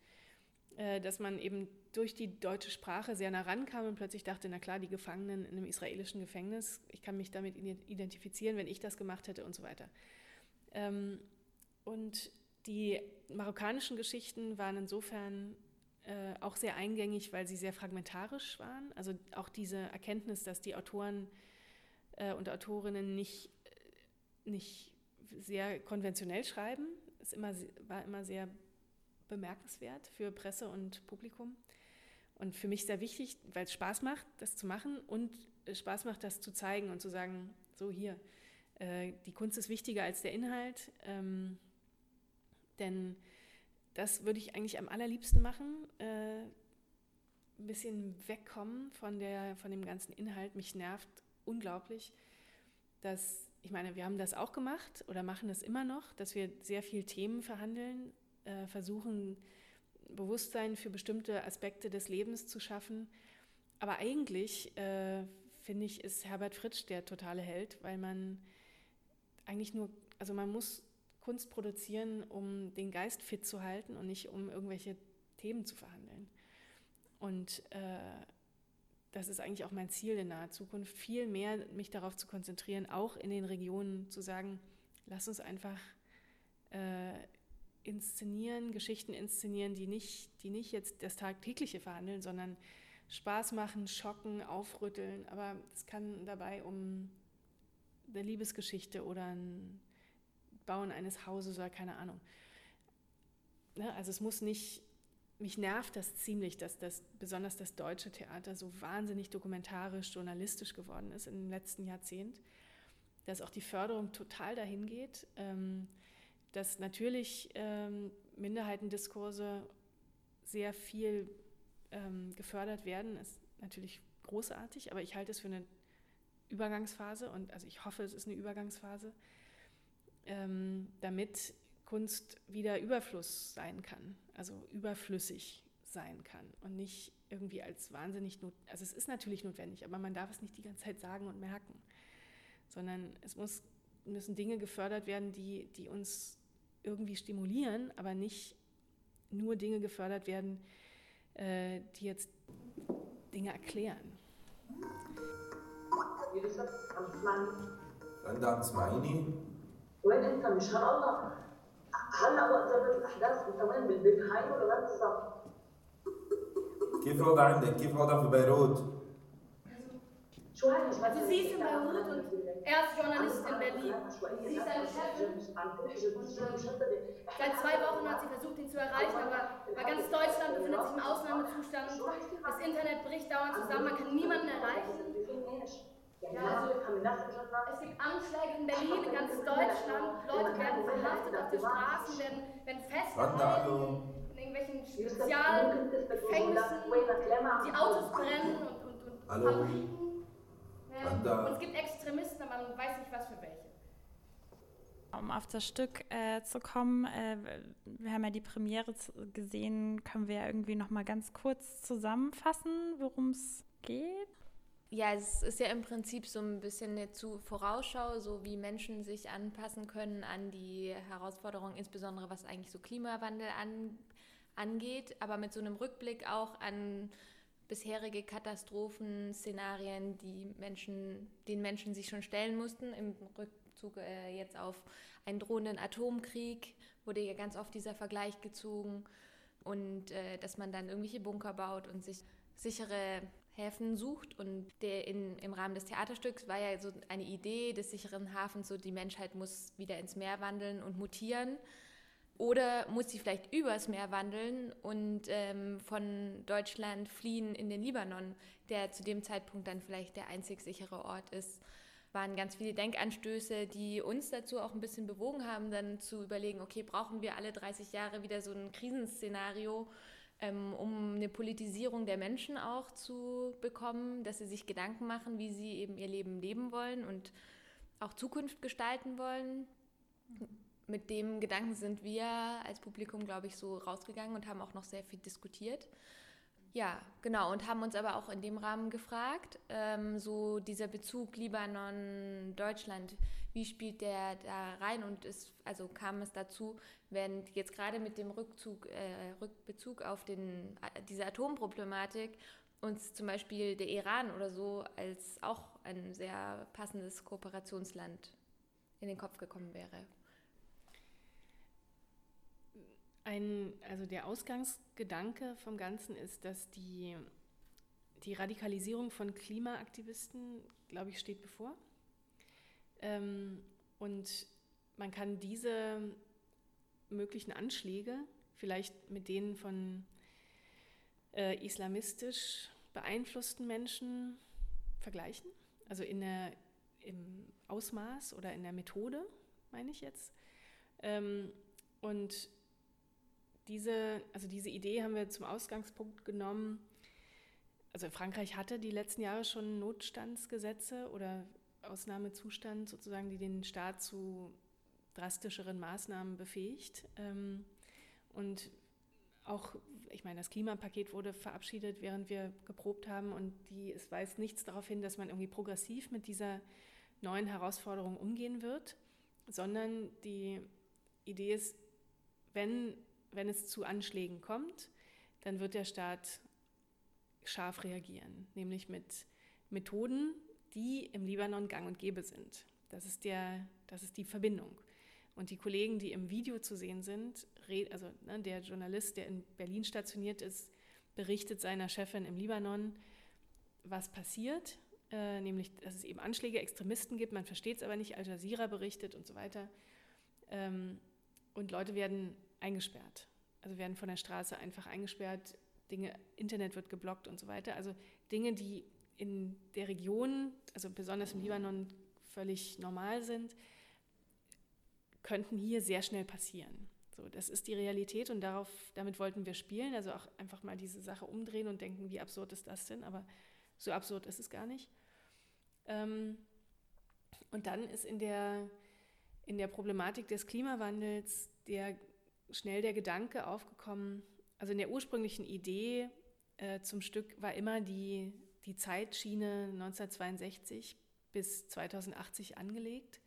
dass man eben durch die deutsche Sprache sehr nah rankam und plötzlich dachte, na klar, die Gefangenen in einem israelischen Gefängnis, ich kann mich damit identifizieren, wenn ich das gemacht hätte und so weiter. Ähm, und die marokkanischen Geschichten waren insofern äh, auch sehr eingängig, weil sie sehr fragmentarisch waren. Also auch diese Erkenntnis, dass die Autoren äh, und Autorinnen nicht, nicht sehr konventionell schreiben, ist immer, war immer sehr bemerkenswert für Presse und Publikum. Und für mich sehr wichtig, weil es Spaß macht, das zu machen und Spaß macht, das zu zeigen und zu sagen, so hier, äh, die Kunst ist wichtiger als der Inhalt. Ähm, denn das würde ich eigentlich am allerliebsten machen, äh, ein bisschen wegkommen von, der, von dem ganzen Inhalt. Mich nervt unglaublich, dass ich meine, wir haben das auch gemacht oder machen das immer noch, dass wir sehr viel Themen verhandeln, äh, versuchen Bewusstsein für bestimmte Aspekte des Lebens zu schaffen. Aber eigentlich äh, finde ich, ist Herbert Fritsch der totale Held, weil man eigentlich nur, also man muss Kunst produzieren, um den Geist fit zu halten und nicht um irgendwelche Themen zu verhandeln. Und äh, das ist eigentlich auch mein Ziel in naher Zukunft, viel mehr mich darauf zu konzentrieren, auch in den Regionen zu sagen, lass uns einfach äh, inszenieren, Geschichten inszenieren, die nicht, die nicht jetzt das Tagtägliche verhandeln, sondern Spaß machen, schocken, aufrütteln. Aber es kann dabei um eine Liebesgeschichte oder ein Bauen eines Hauses oder keine Ahnung. Ne? Also es muss nicht mich nervt das ziemlich, dass das besonders das deutsche Theater so wahnsinnig dokumentarisch, journalistisch geworden ist im letzten Jahrzehnt, dass auch die Förderung total dahin geht, ähm, dass natürlich ähm, Minderheitendiskurse sehr viel ähm, gefördert werden, ist natürlich großartig, aber ich halte es für eine Übergangsphase und also ich hoffe, es ist eine Übergangsphase, damit Kunst wieder Überfluss sein kann, also überflüssig sein kann und nicht irgendwie als wahnsinnig, not also es ist natürlich notwendig, aber man darf es nicht die ganze Zeit sagen und merken, sondern es muss, müssen Dinge gefördert werden, die, die uns irgendwie stimulieren, aber nicht nur Dinge gefördert werden, äh, die jetzt Dinge erklären. عندها تسمعيني؟ وين انت مش الله هلا وقت جابت الاحداث انت وين بالبيت هاي ولا وين بالضبط؟ كيف الوضع عندك؟ كيف الوضع في بيروت؟ شو هاي Also sie er ist Journalist in Berlin. Sie ist eine Chefin. Seit zwei Wochen hat sie versucht, ihn zu erreichen, aber, ganz Deutschland befindet sich im Ausnahmezustand. Das Internet bricht dauernd zusammen, man kann niemanden erreichen. Ja, also, es gibt Anschläge in Berlin, in ganz Deutschland. Leute werden verhaftet auf den Straßen, werden, werden festgehalten in irgendwelchen Spezialgefängnissen. Die Autos brennen und, und, und Fabriken. Ja. Und es gibt Extremisten, aber man weiß nicht, was für welche. Um auf das Stück äh, zu kommen, äh, wir haben ja die Premiere gesehen, können wir ja irgendwie noch mal ganz kurz zusammenfassen, worum es geht? Ja, es ist ja im Prinzip so ein bisschen eine zu Vorausschau, so wie Menschen sich anpassen können an die Herausforderungen, insbesondere was eigentlich so Klimawandel an, angeht, aber mit so einem Rückblick auch an bisherige Katastrophenszenarien, die Menschen, den Menschen sich schon stellen mussten, im Rückzug äh, jetzt auf einen drohenden Atomkrieg wurde ja ganz oft dieser Vergleich gezogen und äh, dass man dann irgendwelche Bunker baut und sich sichere Häfen sucht. Und der in, im Rahmen des Theaterstücks war ja so eine Idee des sicheren Hafens, so die Menschheit muss wieder ins Meer wandeln und mutieren. Oder muss sie vielleicht übers Meer wandeln und ähm, von Deutschland fliehen in den Libanon, der zu dem Zeitpunkt dann vielleicht der einzig sichere Ort ist. Waren ganz viele Denkanstöße, die uns dazu auch ein bisschen bewogen haben, dann zu überlegen, okay, brauchen wir alle 30 Jahre wieder so ein Krisenszenario, ähm, um eine Politisierung der Menschen auch zu bekommen, dass sie sich Gedanken machen, wie sie eben ihr Leben leben wollen und auch Zukunft gestalten wollen. Mit dem Gedanken sind wir als Publikum, glaube ich, so rausgegangen und haben auch noch sehr viel diskutiert. Ja, genau, und haben uns aber auch in dem Rahmen gefragt, ähm, so dieser Bezug Libanon, Deutschland, wie spielt der da rein? Und es, also kam es dazu, wenn jetzt gerade mit dem Rückzug, äh, Rückbezug auf den, äh, diese Atomproblematik uns zum Beispiel der Iran oder so als auch ein sehr passendes Kooperationsland in den Kopf gekommen wäre. Ein, also der Ausgangsgedanke vom Ganzen ist, dass die, die Radikalisierung von Klimaaktivisten, glaube ich, steht bevor. Ähm, und man kann diese möglichen Anschläge vielleicht mit denen von äh, islamistisch beeinflussten Menschen vergleichen. Also in der, im Ausmaß oder in der Methode, meine ich jetzt. Ähm, und diese, also diese Idee haben wir zum Ausgangspunkt genommen. Also Frankreich hatte die letzten Jahre schon Notstandsgesetze oder Ausnahmezustand sozusagen, die den Staat zu drastischeren Maßnahmen befähigt. Ähm, und auch, ich meine, das Klimapaket wurde verabschiedet, während wir geprobt haben und die, es weist nichts darauf hin, dass man irgendwie progressiv mit dieser neuen Herausforderung umgehen wird, sondern die Idee ist, wenn, wenn es zu Anschlägen kommt, dann wird der Staat scharf reagieren, nämlich mit Methoden, die im Libanon gang und gäbe sind. Das ist, der, das ist die Verbindung. Und die Kollegen, die im Video zu sehen sind, also ne, der Journalist, der in Berlin stationiert ist, berichtet seiner Chefin im Libanon, was passiert, äh, nämlich, dass es eben Anschläge, Extremisten gibt, man versteht es aber nicht, Al Jazeera berichtet und so weiter. Ähm, und Leute werden eingesperrt, also werden von der Straße einfach eingesperrt, Dinge, Internet wird geblockt und so weiter. Also Dinge, die in der Region, also besonders im Libanon, völlig normal sind, könnten hier sehr schnell passieren. So, das ist die Realität und darauf, damit wollten wir spielen, also auch einfach mal diese Sache umdrehen und denken, wie absurd ist das denn? Aber so absurd ist es gar nicht. Ähm, und dann ist in der, in der Problematik des Klimawandels der, schnell der Gedanke aufgekommen, also in der ursprünglichen Idee äh, zum Stück war immer die die Zeitschiene 1962 bis 2080 angelegt.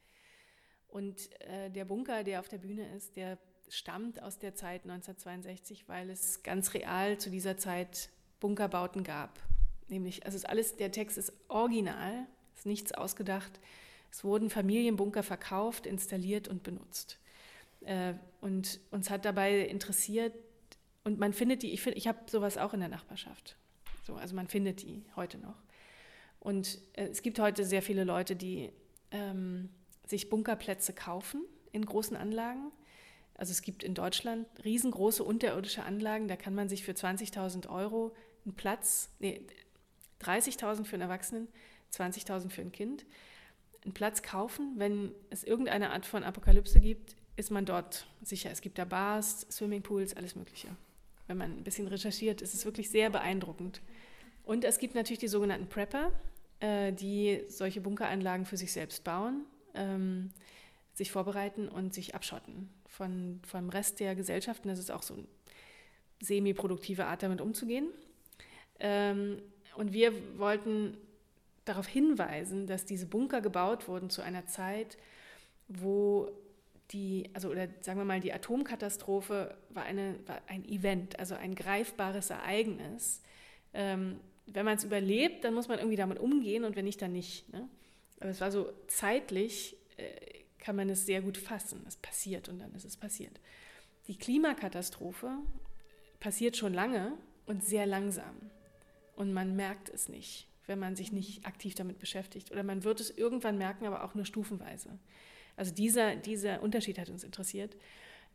Und äh, der Bunker, der auf der Bühne ist, der stammt aus der Zeit 1962, weil es ganz real zu dieser Zeit Bunkerbauten gab. Nämlich, also alles, der Text ist original, ist nichts ausgedacht. Es wurden Familienbunker verkauft, installiert und benutzt. Äh, und uns hat dabei interessiert, und man findet die, ich, find, ich habe sowas auch in der Nachbarschaft. So, also man findet die heute noch. Und äh, es gibt heute sehr viele Leute, die ähm, sich Bunkerplätze kaufen in großen Anlagen. Also es gibt in Deutschland riesengroße unterirdische Anlagen, da kann man sich für 20.000 Euro einen Platz, nee, 30.000 für einen Erwachsenen, 20.000 für ein Kind, einen Platz kaufen. Wenn es irgendeine Art von Apokalypse gibt, ist man dort sicher. Es gibt da Bars, Swimmingpools, alles Mögliche wenn man ein bisschen recherchiert, ist es wirklich sehr beeindruckend. Und es gibt natürlich die sogenannten Prepper, äh, die solche Bunkeranlagen für sich selbst bauen, ähm, sich vorbereiten und sich abschotten von, vom Rest der Gesellschaft. Das ist auch so eine semi-produktive Art, damit umzugehen. Ähm, und wir wollten darauf hinweisen, dass diese Bunker gebaut wurden zu einer Zeit, wo die, also oder sagen wir mal, die Atomkatastrophe war, eine, war ein Event, also ein greifbares Ereignis. Ähm, wenn man es überlebt, dann muss man irgendwie damit umgehen und wenn nicht, dann nicht. Ne? Aber es war so zeitlich, äh, kann man es sehr gut fassen. Es passiert und dann ist es passiert. Die Klimakatastrophe passiert schon lange und sehr langsam. und man merkt es nicht, wenn man sich nicht aktiv damit beschäftigt. Oder man wird es irgendwann merken, aber auch nur stufenweise. Also dieser, dieser Unterschied hat uns interessiert.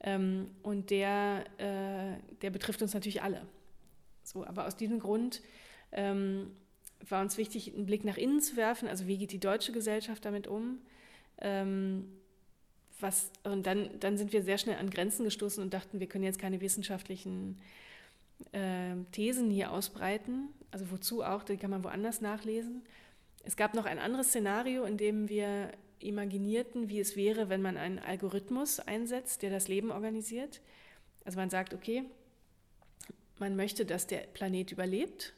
Ähm, und der, äh, der betrifft uns natürlich alle. So, aber aus diesem Grund ähm, war uns wichtig, einen Blick nach innen zu werfen. Also wie geht die deutsche Gesellschaft damit um? Ähm, was, und dann, dann sind wir sehr schnell an Grenzen gestoßen und dachten, wir können jetzt keine wissenschaftlichen äh, Thesen hier ausbreiten. Also wozu auch, die kann man woanders nachlesen. Es gab noch ein anderes Szenario, in dem wir imaginierten, wie es wäre, wenn man einen Algorithmus einsetzt, der das Leben organisiert. Also man sagt, okay, man möchte, dass der Planet überlebt.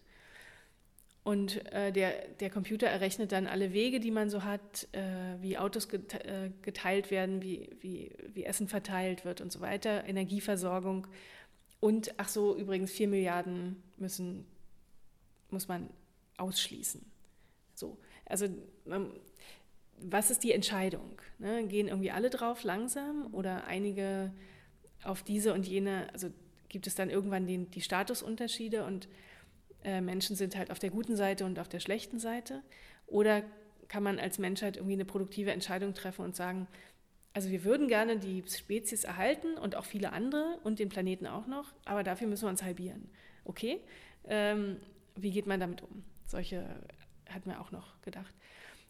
Und äh, der, der Computer errechnet dann alle Wege, die man so hat, äh, wie Autos äh, geteilt werden, wie, wie, wie Essen verteilt wird und so weiter, Energieversorgung. Und ach so, übrigens, vier Milliarden müssen, muss man ausschließen. So, also was ist die Entscheidung? Ne? Gehen irgendwie alle drauf langsam oder einige auf diese und jene, also gibt es dann irgendwann den, die Statusunterschiede und äh, Menschen sind halt auf der guten Seite und auf der schlechten Seite? Oder kann man als Menschheit irgendwie eine produktive Entscheidung treffen und sagen, also wir würden gerne die Spezies erhalten und auch viele andere und den Planeten auch noch, aber dafür müssen wir uns halbieren. Okay, ähm, wie geht man damit um? Solche hatten wir auch noch gedacht.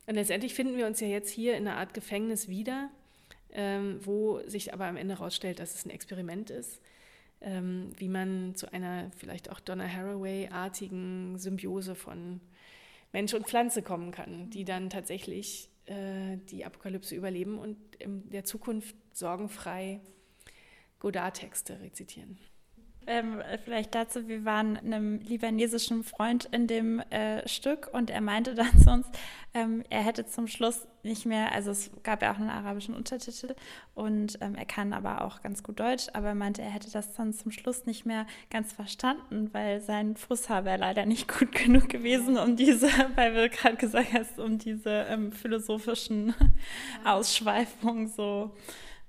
Und letztendlich finden wir uns ja jetzt hier in einer Art Gefängnis wieder, ähm, wo sich aber am Ende herausstellt, dass es ein Experiment ist, ähm, wie man zu einer vielleicht auch Donna Haraway-artigen Symbiose von Mensch und Pflanze kommen kann, die dann tatsächlich äh, die Apokalypse überleben und in der Zukunft sorgenfrei Godard-Texte rezitieren. Ähm, vielleicht dazu, wir waren einem libanesischen Freund in dem äh, Stück und er meinte dann zu uns, ähm, er hätte zum Schluss nicht mehr, also es gab ja auch einen arabischen Untertitel und ähm, er kann aber auch ganz gut Deutsch, aber er meinte, er hätte das dann zum Schluss nicht mehr ganz verstanden, weil sein Fußhaar wäre leider nicht gut genug gewesen, um diese, weil wir gerade gesagt hast, um diese ähm, philosophischen Ausschweifungen so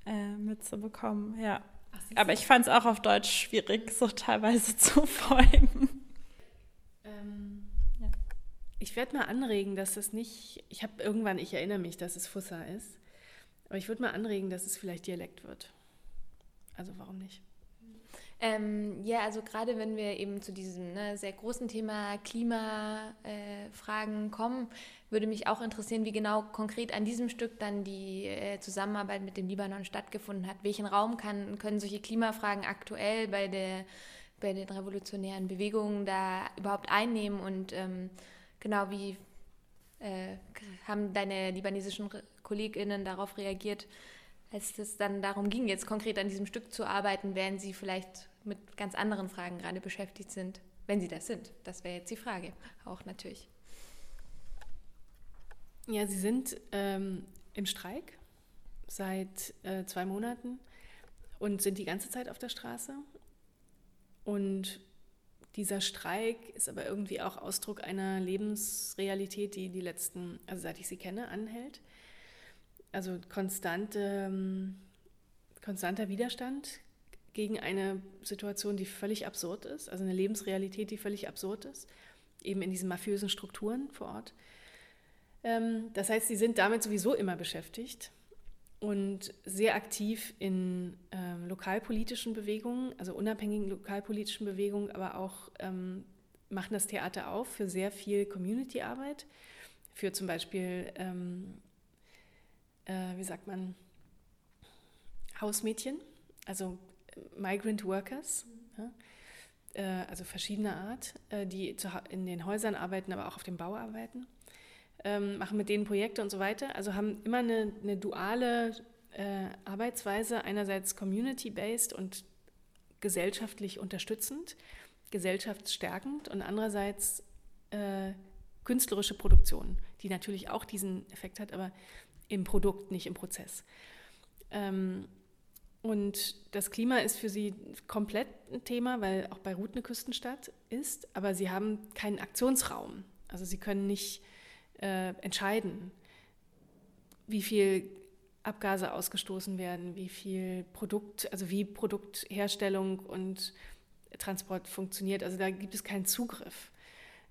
äh, mitzubekommen, ja. Aber ich fand es auch auf Deutsch schwierig, so teilweise zu folgen. Ähm, ja. Ich werde mal anregen, dass das nicht, ich habe irgendwann, ich erinnere mich, dass es Fussa ist, aber ich würde mal anregen, dass es vielleicht Dialekt wird. Also warum nicht? Ähm, ja, also gerade wenn wir eben zu diesem ne, sehr großen Thema Klimafragen äh, kommen, würde mich auch interessieren, wie genau konkret an diesem Stück dann die äh, Zusammenarbeit mit dem Libanon stattgefunden hat. Welchen Raum kann, können solche Klimafragen aktuell bei, der, bei den revolutionären Bewegungen da überhaupt einnehmen und ähm, genau wie äh, haben deine libanesischen KollegInnen darauf reagiert, als es dann darum ging, jetzt konkret an diesem Stück zu arbeiten, während sie vielleicht mit ganz anderen Fragen gerade beschäftigt sind, wenn sie das sind. Das wäre jetzt die Frage, auch natürlich. Ja, sie sind ähm, im Streik seit äh, zwei Monaten und sind die ganze Zeit auf der Straße. Und dieser Streik ist aber irgendwie auch Ausdruck einer Lebensrealität, die die letzten, also seit ich sie kenne, anhält. Also konstante, ähm, konstanter Widerstand gegen eine Situation, die völlig absurd ist, also eine Lebensrealität, die völlig absurd ist, eben in diesen mafiösen Strukturen vor Ort. Ähm, das heißt, sie sind damit sowieso immer beschäftigt und sehr aktiv in ähm, lokalpolitischen Bewegungen, also unabhängigen lokalpolitischen Bewegungen, aber auch machen das Theater auf für sehr viel Community-Arbeit, für zum Beispiel, äh, wie sagt man, Hausmädchen, also Migrant Workers, ja, äh, also verschiedener Art, äh, die zu, in den Häusern arbeiten, aber auch auf dem Bau arbeiten, ähm, machen mit denen Projekte und so weiter. Also haben immer eine, eine duale äh, Arbeitsweise, einerseits community-based und gesellschaftlich unterstützend, gesellschaftsstärkend und andererseits äh, künstlerische Produktion, die natürlich auch diesen Effekt hat, aber im Produkt, nicht im Prozess. Ähm, und das Klima ist für sie komplett ein Thema, weil auch Beirut eine Küstenstadt ist, aber sie haben keinen Aktionsraum. Also sie können nicht äh, entscheiden, wie viel Abgase ausgestoßen werden, wie viel Produkt, also wie Produktherstellung und Transport funktioniert. Also da gibt es keinen Zugriff.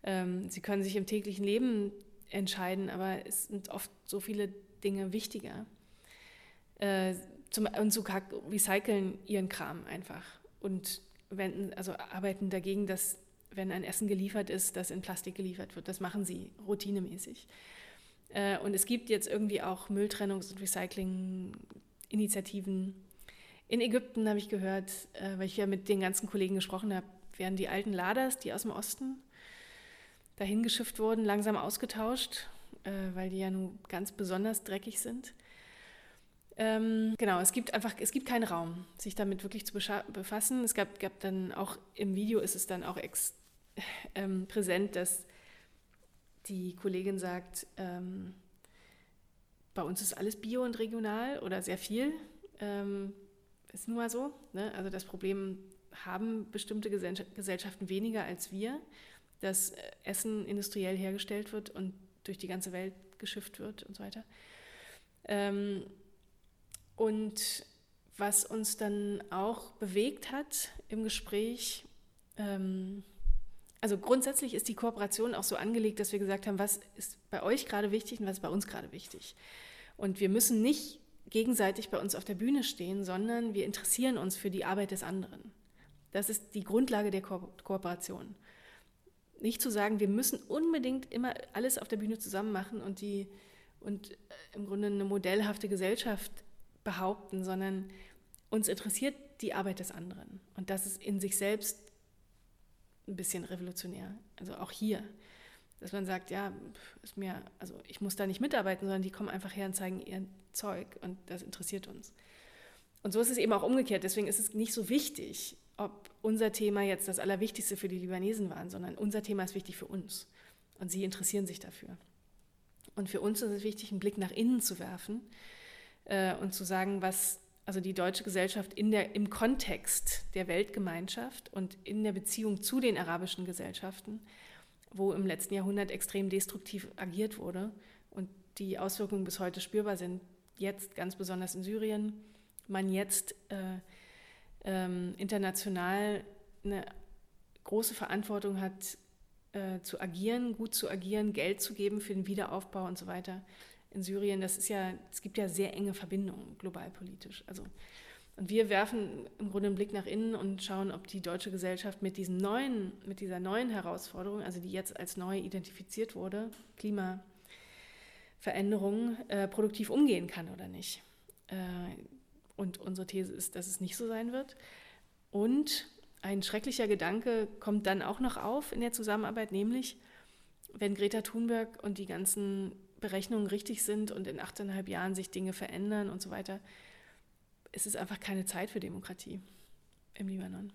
Ähm, sie können sich im täglichen Leben entscheiden, aber es sind oft so viele Dinge wichtiger. Äh, zum, und so recyceln ihren Kram einfach und wenden, also arbeiten dagegen, dass wenn ein Essen geliefert ist, das in Plastik geliefert wird. Das machen sie routinemäßig. Äh, und es gibt jetzt irgendwie auch Mülltrennungs- und Recycling-Initiativen. In Ägypten habe ich gehört, äh, weil ich ja mit den ganzen Kollegen gesprochen habe, werden die alten Laders, die aus dem Osten dahin geschifft wurden, langsam ausgetauscht, äh, weil die ja nun ganz besonders dreckig sind. Ähm, genau, es gibt einfach, es gibt keinen Raum, sich damit wirklich zu befassen. Es gab, gab dann auch im Video ist es dann auch ex, ähm, präsent, dass die Kollegin sagt, ähm, bei uns ist alles bio und regional oder sehr viel. Ähm, ist nun mal so. Ne? Also das Problem haben bestimmte Gesellschaften weniger als wir, dass äh, Essen industriell hergestellt wird und durch die ganze Welt geschifft wird und so weiter. Ähm, und was uns dann auch bewegt hat im Gespräch, ähm, also grundsätzlich ist die Kooperation auch so angelegt, dass wir gesagt haben, was ist bei euch gerade wichtig und was ist bei uns gerade wichtig. Und wir müssen nicht gegenseitig bei uns auf der Bühne stehen, sondern wir interessieren uns für die Arbeit des anderen. Das ist die Grundlage der Ko Kooperation. Nicht zu sagen, wir müssen unbedingt immer alles auf der Bühne zusammen machen und, die, und äh, im Grunde eine modellhafte Gesellschaft behaupten, sondern uns interessiert die Arbeit des anderen. Und das ist in sich selbst ein bisschen revolutionär. Also auch hier, dass man sagt, ja, ist mir, also ich muss da nicht mitarbeiten, sondern die kommen einfach her und zeigen ihr Zeug und das interessiert uns. Und so ist es eben auch umgekehrt. Deswegen ist es nicht so wichtig, ob unser Thema jetzt das Allerwichtigste für die Libanesen war, sondern unser Thema ist wichtig für uns. Und sie interessieren sich dafür. Und für uns ist es wichtig, einen Blick nach innen zu werfen äh, und zu sagen, was also die deutsche Gesellschaft in der, im Kontext der Weltgemeinschaft und in der Beziehung zu den arabischen Gesellschaften, wo im letzten Jahrhundert extrem destruktiv agiert wurde und die Auswirkungen bis heute spürbar sind, jetzt ganz besonders in Syrien, man jetzt äh, ähm, international eine große Verantwortung hat, äh, zu agieren, gut zu agieren, Geld zu geben für den Wiederaufbau und so weiter in Syrien, das ist ja, es gibt ja sehr enge Verbindungen globalpolitisch. Also, und wir werfen im Grunde einen Blick nach innen und schauen, ob die deutsche Gesellschaft mit, diesen neuen, mit dieser neuen Herausforderung, also die jetzt als neu identifiziert wurde, Klimaveränderung, äh, produktiv umgehen kann oder nicht. Äh, und unsere These ist, dass es nicht so sein wird. Und ein schrecklicher Gedanke kommt dann auch noch auf in der Zusammenarbeit, nämlich wenn Greta Thunberg und die ganzen Berechnungen richtig sind und in achteinhalb Jahren sich Dinge verändern und so weiter, ist es einfach keine Zeit für Demokratie im Libanon.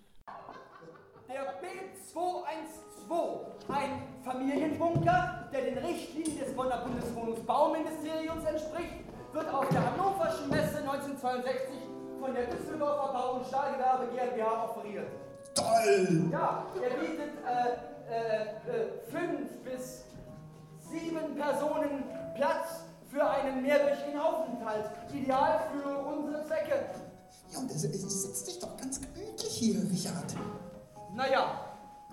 Der B212, ein Familienbunker, der den Richtlinien des Bonner Bundeswohnungsbauministeriums entspricht, wird auf der Hannoverschen Messe 1962 von der Düsseldorfer Bau- und Stahlgewerbe GmbH offeriert. Toll! Ja, er bietet äh, äh, äh, fünf bis sieben Personen Platz für einen mehrwöchigen Aufenthalt. Ideal für unsere Zwecke. Ja, und es, sitzt dich doch ganz gemütlich hier, Richard. Naja,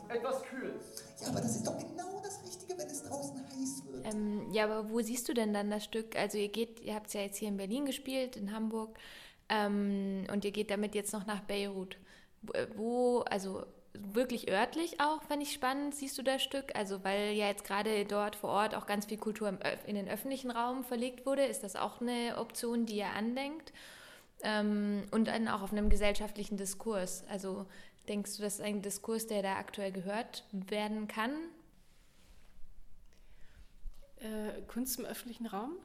etwas kühl. Ja, aber das ist doch genau das Richtige, wenn es draußen heiß wird. Ähm, ja, aber wo siehst du denn dann das Stück? Also ihr geht, ihr habt es ja jetzt hier in Berlin gespielt, in Hamburg, ähm, und ihr geht damit jetzt noch nach Beirut. Wo, also wirklich örtlich auch, fände ich spannend, siehst du das Stück? Also weil ja jetzt gerade dort vor Ort auch ganz viel Kultur in den öffentlichen Raum verlegt wurde, ist das auch eine Option, die ihr andenkt? Ähm, und dann auch auf einem gesellschaftlichen Diskurs. Also denkst du, das ist ein Diskurs, der da aktuell gehört werden kann? Äh, Kunst im öffentlichen Raum?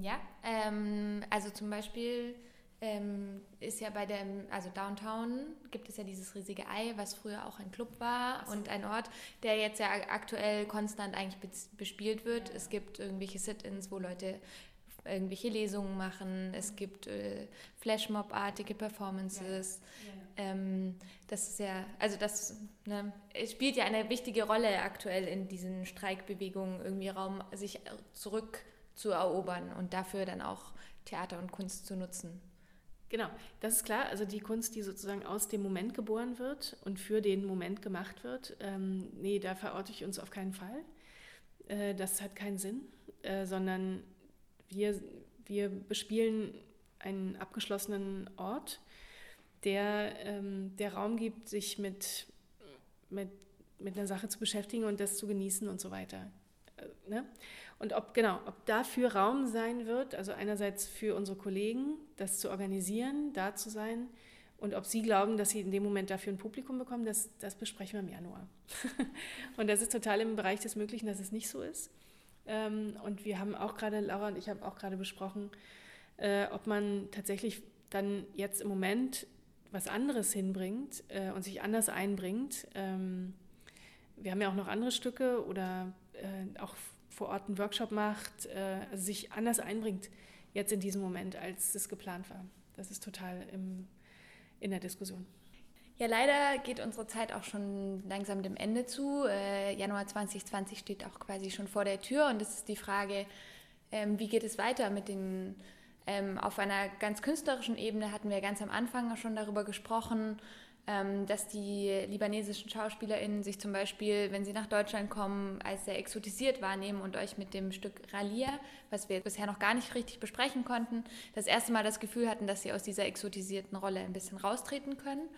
Ja, ähm, also zum Beispiel ähm, ist ja bei dem, also Downtown gibt es ja dieses riesige Ei, was früher auch ein Club war so. und ein Ort, der jetzt ja aktuell konstant eigentlich bespielt wird. Ja. Es gibt irgendwelche Sit-ins, wo Leute irgendwelche Lesungen machen. Es gibt äh, Flashmob-artige Performances. Ja. Ja. Ähm, das ist ja, also das ne, spielt ja eine wichtige Rolle aktuell in diesen Streikbewegungen, irgendwie Raum sich zurück zu erobern und dafür dann auch Theater und Kunst zu nutzen. Genau, das ist klar. Also die Kunst, die sozusagen aus dem Moment geboren wird und für den Moment gemacht wird, ähm, nee, da verorte ich uns auf keinen Fall. Äh, das hat keinen Sinn, äh, sondern wir, wir bespielen einen abgeschlossenen Ort, der ähm, der Raum gibt, sich mit, mit, mit einer Sache zu beschäftigen und das zu genießen und so weiter. Äh, ne? Und ob, genau, ob dafür Raum sein wird, also einerseits für unsere Kollegen, das zu organisieren, da zu sein, und ob sie glauben, dass sie in dem Moment dafür ein Publikum bekommen, das, das besprechen wir im Januar. und das ist total im Bereich des Möglichen, dass es nicht so ist. Ähm, und wir haben auch gerade, Laura und ich haben auch gerade besprochen, äh, ob man tatsächlich dann jetzt im Moment was anderes hinbringt äh, und sich anders einbringt. Ähm, wir haben ja auch noch andere Stücke oder äh, auch vor Ort einen Workshop macht, äh, also sich anders einbringt jetzt in diesem Moment, als es geplant war. Das ist total im, in der Diskussion. Ja, leider geht unsere Zeit auch schon langsam dem Ende zu. Äh, Januar 2020 steht auch quasi schon vor der Tür und es ist die Frage, ähm, wie geht es weiter mit den, ähm, auf einer ganz künstlerischen Ebene hatten wir ganz am Anfang schon darüber gesprochen, ähm, dass die libanesischen SchauspielerInnen sich zum Beispiel, wenn sie nach Deutschland kommen, als sehr exotisiert wahrnehmen und euch mit dem Stück Ralia, was wir bisher noch gar nicht richtig besprechen konnten, das erste Mal das Gefühl hatten, dass sie aus dieser exotisierten Rolle ein bisschen raustreten können.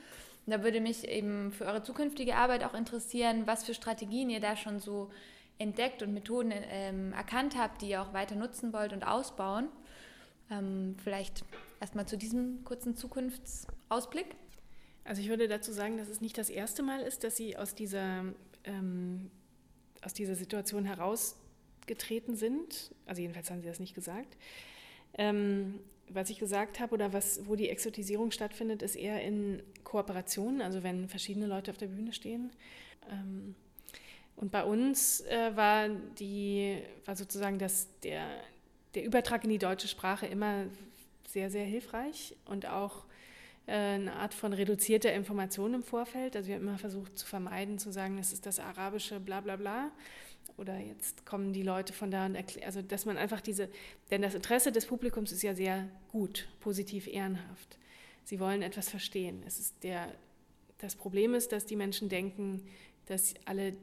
Da würde mich eben für eure zukünftige Arbeit auch interessieren, was für Strategien ihr da schon so entdeckt und Methoden ähm, erkannt habt, die ihr auch weiter nutzen wollt und ausbauen. Ähm, vielleicht erstmal zu diesem kurzen Zukunftsausblick. Also ich würde dazu sagen, dass es nicht das erste Mal ist, dass Sie aus dieser, ähm, aus dieser Situation herausgetreten sind. Also jedenfalls haben Sie das nicht gesagt. Ähm, was ich gesagt habe oder was, wo die Exotisierung stattfindet, ist eher in Kooperationen, also wenn verschiedene Leute auf der Bühne stehen. Ähm, und bei uns äh, war, die, war sozusagen das, der, der Übertrag in die deutsche Sprache immer sehr, sehr hilfreich und auch äh, eine Art von reduzierter Information im Vorfeld. Also wir haben immer versucht zu vermeiden, zu sagen, das ist das arabische bla bla bla. Oder jetzt kommen die Leute von da und erklären, also dass man einfach diese, denn das Interesse des Publikums ist ja sehr gut, positiv, ehrenhaft. Sie wollen etwas verstehen. Es ist der, das Problem ist, dass die Menschen denken, dass alle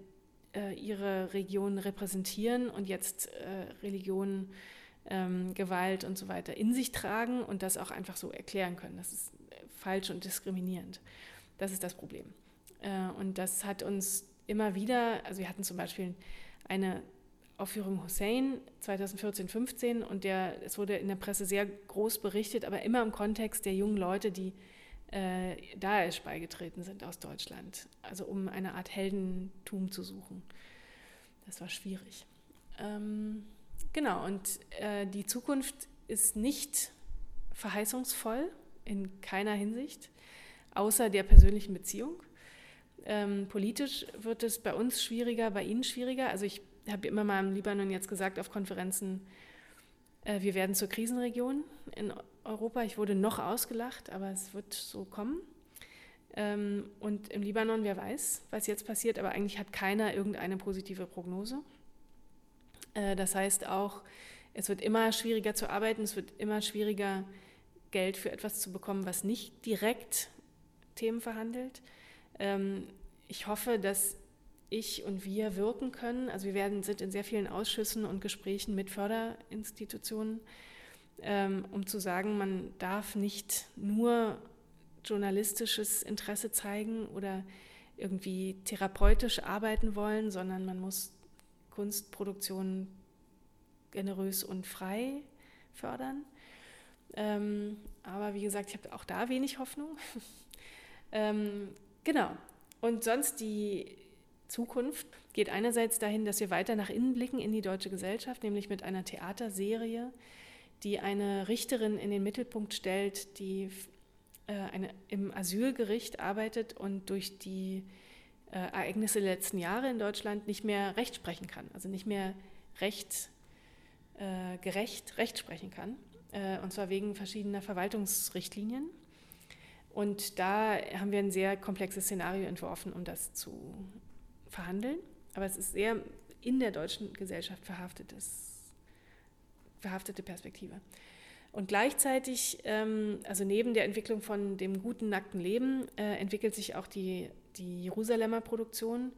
äh, ihre Region repräsentieren und jetzt äh, Religion, ähm, Gewalt und so weiter in sich tragen und das auch einfach so erklären können. Das ist falsch und diskriminierend. Das ist das Problem. Äh, und das hat uns immer wieder, also wir hatten zum Beispiel eine Aufführung Hussein 2014, 15 und der, es wurde in der Presse sehr groß berichtet, aber immer im Kontext der jungen Leute, die äh, Daesh beigetreten sind aus Deutschland, also um eine Art Heldentum zu suchen. Das war schwierig. Ähm, genau, und äh, die Zukunft ist nicht verheißungsvoll in keiner Hinsicht, außer der persönlichen Beziehung. Ähm, politisch wird es bei uns schwieriger, bei Ihnen schwieriger. Also ich habe immer mal im Libanon jetzt gesagt auf Konferenzen, äh, wir werden zur Krisenregion in Europa. Ich wurde noch ausgelacht, aber es wird so kommen. Ähm, und im Libanon, wer weiß, was jetzt passiert, aber eigentlich hat keiner irgendeine positive Prognose. Äh, das heißt auch, es wird immer schwieriger zu arbeiten, es wird immer schwieriger, Geld für etwas zu bekommen, was nicht direkt Themen verhandelt. Ähm, ich hoffe, dass ich und wir wirken können. Also wir werden, sind in sehr vielen Ausschüssen und Gesprächen mit Förderinstitutionen, ähm, um zu sagen, man darf nicht nur journalistisches Interesse zeigen oder irgendwie therapeutisch arbeiten wollen, sondern man muss Kunstproduktion generös und frei fördern. Ähm, aber wie gesagt, ich habe auch da wenig Hoffnung. ähm, genau. Und sonst die Zukunft geht einerseits dahin, dass wir weiter nach innen blicken in die deutsche Gesellschaft, nämlich mit einer Theaterserie, die eine Richterin in den Mittelpunkt stellt, die äh, eine, im Asylgericht arbeitet und durch die äh, Ereignisse der letzten Jahre in Deutschland nicht mehr Recht sprechen kann, also nicht mehr recht, äh, gerecht Recht sprechen kann äh, und zwar wegen verschiedener Verwaltungsrichtlinien. Und da haben wir ein sehr komplexes Szenario entworfen, um das zu verhandeln. Aber es ist sehr in der deutschen Gesellschaft verhaftetes, verhaftete Perspektive. Und gleichzeitig, ähm, also neben der Entwicklung von dem guten, nackten Leben, äh, entwickelt sich auch die, die Jerusalemer Produktion,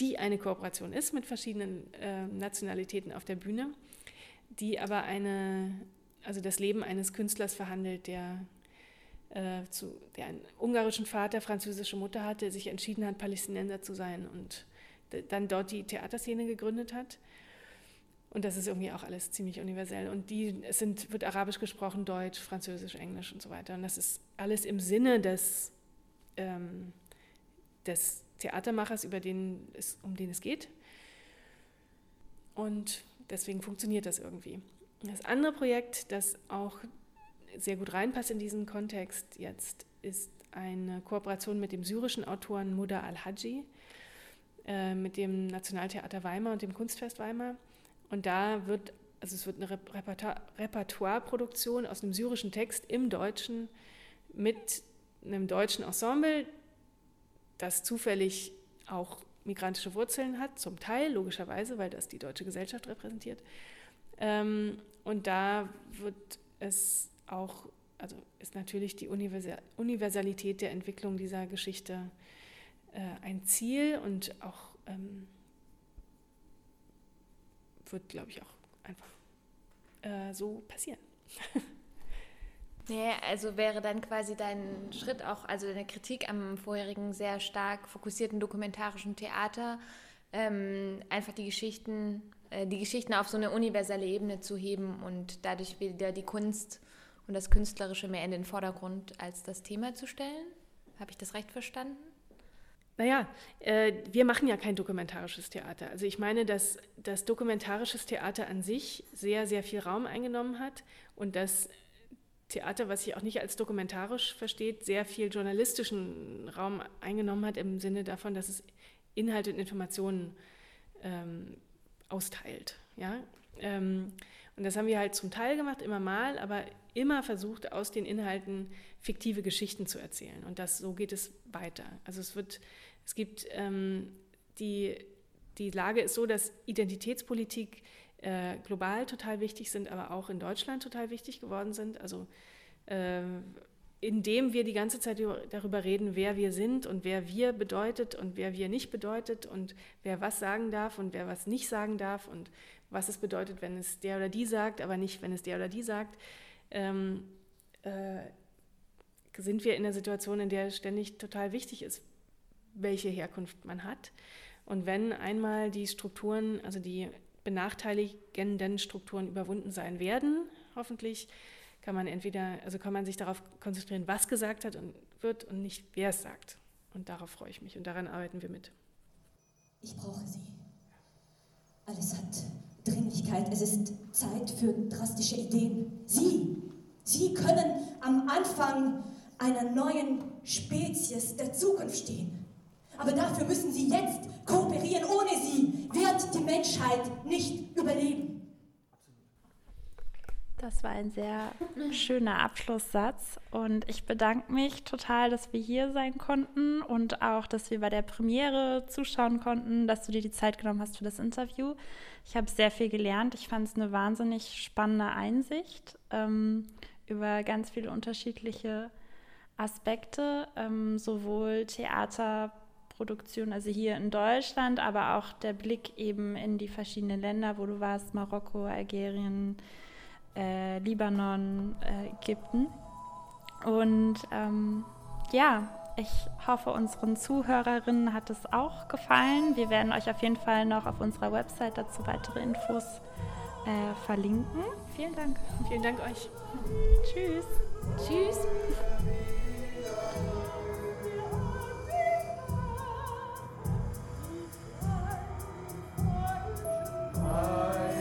die eine Kooperation ist mit verschiedenen äh, Nationalitäten auf der Bühne, die aber eine, also das Leben eines Künstlers verhandelt, der, äh, zu, der einen ungarischen Vater, französische Mutter hatte, sich entschieden hat, Palästinenser zu sein und dann dort die Theaterszene gegründet hat. Und das ist irgendwie auch alles ziemlich universell. Und die, es sind, wird Arabisch gesprochen, Deutsch, Französisch, Englisch und so weiter. Und das ist alles im Sinne des, ähm, des Theatermachers, über den es, um den es geht. Und deswegen funktioniert das irgendwie. Das andere Projekt, das auch sehr gut reinpasst in diesen Kontext jetzt, ist eine Kooperation mit dem syrischen Autoren Muda al-Haji, äh, mit dem Nationaltheater Weimar und dem Kunstfest Weimar. Und da wird, also es wird eine Repertoire, Repertoireproduktion aus einem syrischen Text im Deutschen mit einem deutschen Ensemble, das zufällig auch migrantische Wurzeln hat, zum Teil logischerweise, weil das die deutsche Gesellschaft repräsentiert. Ähm, und da wird es auch, also ist natürlich die Universalität der Entwicklung dieser Geschichte äh, ein Ziel und auch ähm, wird, glaube ich, auch einfach äh, so passieren. Ja, also wäre dann quasi dein Schritt auch, also deine Kritik am vorherigen sehr stark fokussierten dokumentarischen Theater, ähm, einfach die Geschichten, äh, die Geschichten auf so eine universelle Ebene zu heben und dadurch wieder die Kunst und das Künstlerische mehr in den Vordergrund als das Thema zu stellen? Habe ich das recht verstanden? Naja, äh, wir machen ja kein dokumentarisches Theater. Also ich meine, dass das dokumentarisches Theater an sich sehr, sehr viel Raum eingenommen hat und das Theater, was sich auch nicht als dokumentarisch versteht, sehr viel journalistischen Raum eingenommen hat im Sinne davon, dass es Inhalte und Informationen ähm, austeilt. Ja? Ähm, und das haben wir halt zum Teil gemacht, immer mal, aber immer versucht, aus den Inhalten fiktive Geschichten zu erzählen. Und das, so geht es weiter. Also es wird es gibt ähm, die, die Lage ist so, dass Identitätspolitik äh, global total wichtig sind, aber auch in Deutschland total wichtig geworden sind. Also äh, indem wir die ganze Zeit darüber reden, wer wir sind und wer wir bedeutet und wer wir nicht bedeutet und wer was sagen darf und wer was nicht sagen darf und was es bedeutet, wenn es der oder die sagt, aber nicht, wenn es der oder die sagt, ähm, äh, sind wir in einer Situation, in der ständig total wichtig ist, welche Herkunft man hat. Und wenn einmal die Strukturen, also die benachteiligenden Strukturen überwunden sein werden, hoffentlich, kann man entweder, also kann man sich darauf konzentrieren, was gesagt hat und wird und nicht, wer es sagt. Und darauf freue ich mich und daran arbeiten wir mit. Ich brauche sie. Alles hat Dringlichkeit. Es ist Zeit für drastische Ideen. Sie, Sie können am Anfang einer neuen Spezies der Zukunft stehen. Aber dafür müssen sie jetzt kooperieren. Ohne sie wird die Menschheit nicht überleben. Das war ein sehr schöner Abschlusssatz und ich bedanke mich total, dass wir hier sein konnten und auch, dass wir bei der Premiere zuschauen konnten, dass du dir die Zeit genommen hast für das Interview. Ich habe sehr viel gelernt. Ich fand es eine wahnsinnig spannende Einsicht ähm, über ganz viele unterschiedliche Aspekte, ähm, sowohl Theater, Produktion, also hier in Deutschland, aber auch der Blick eben in die verschiedenen Länder, wo du warst, Marokko, Algerien, äh, Libanon, äh, Ägypten. Und ähm, ja, ich hoffe, unseren Zuhörerinnen hat es auch gefallen. Wir werden euch auf jeden Fall noch auf unserer Website dazu weitere Infos äh, verlinken. Vielen Dank. Vielen Dank euch. Tschüss. Tschüss. I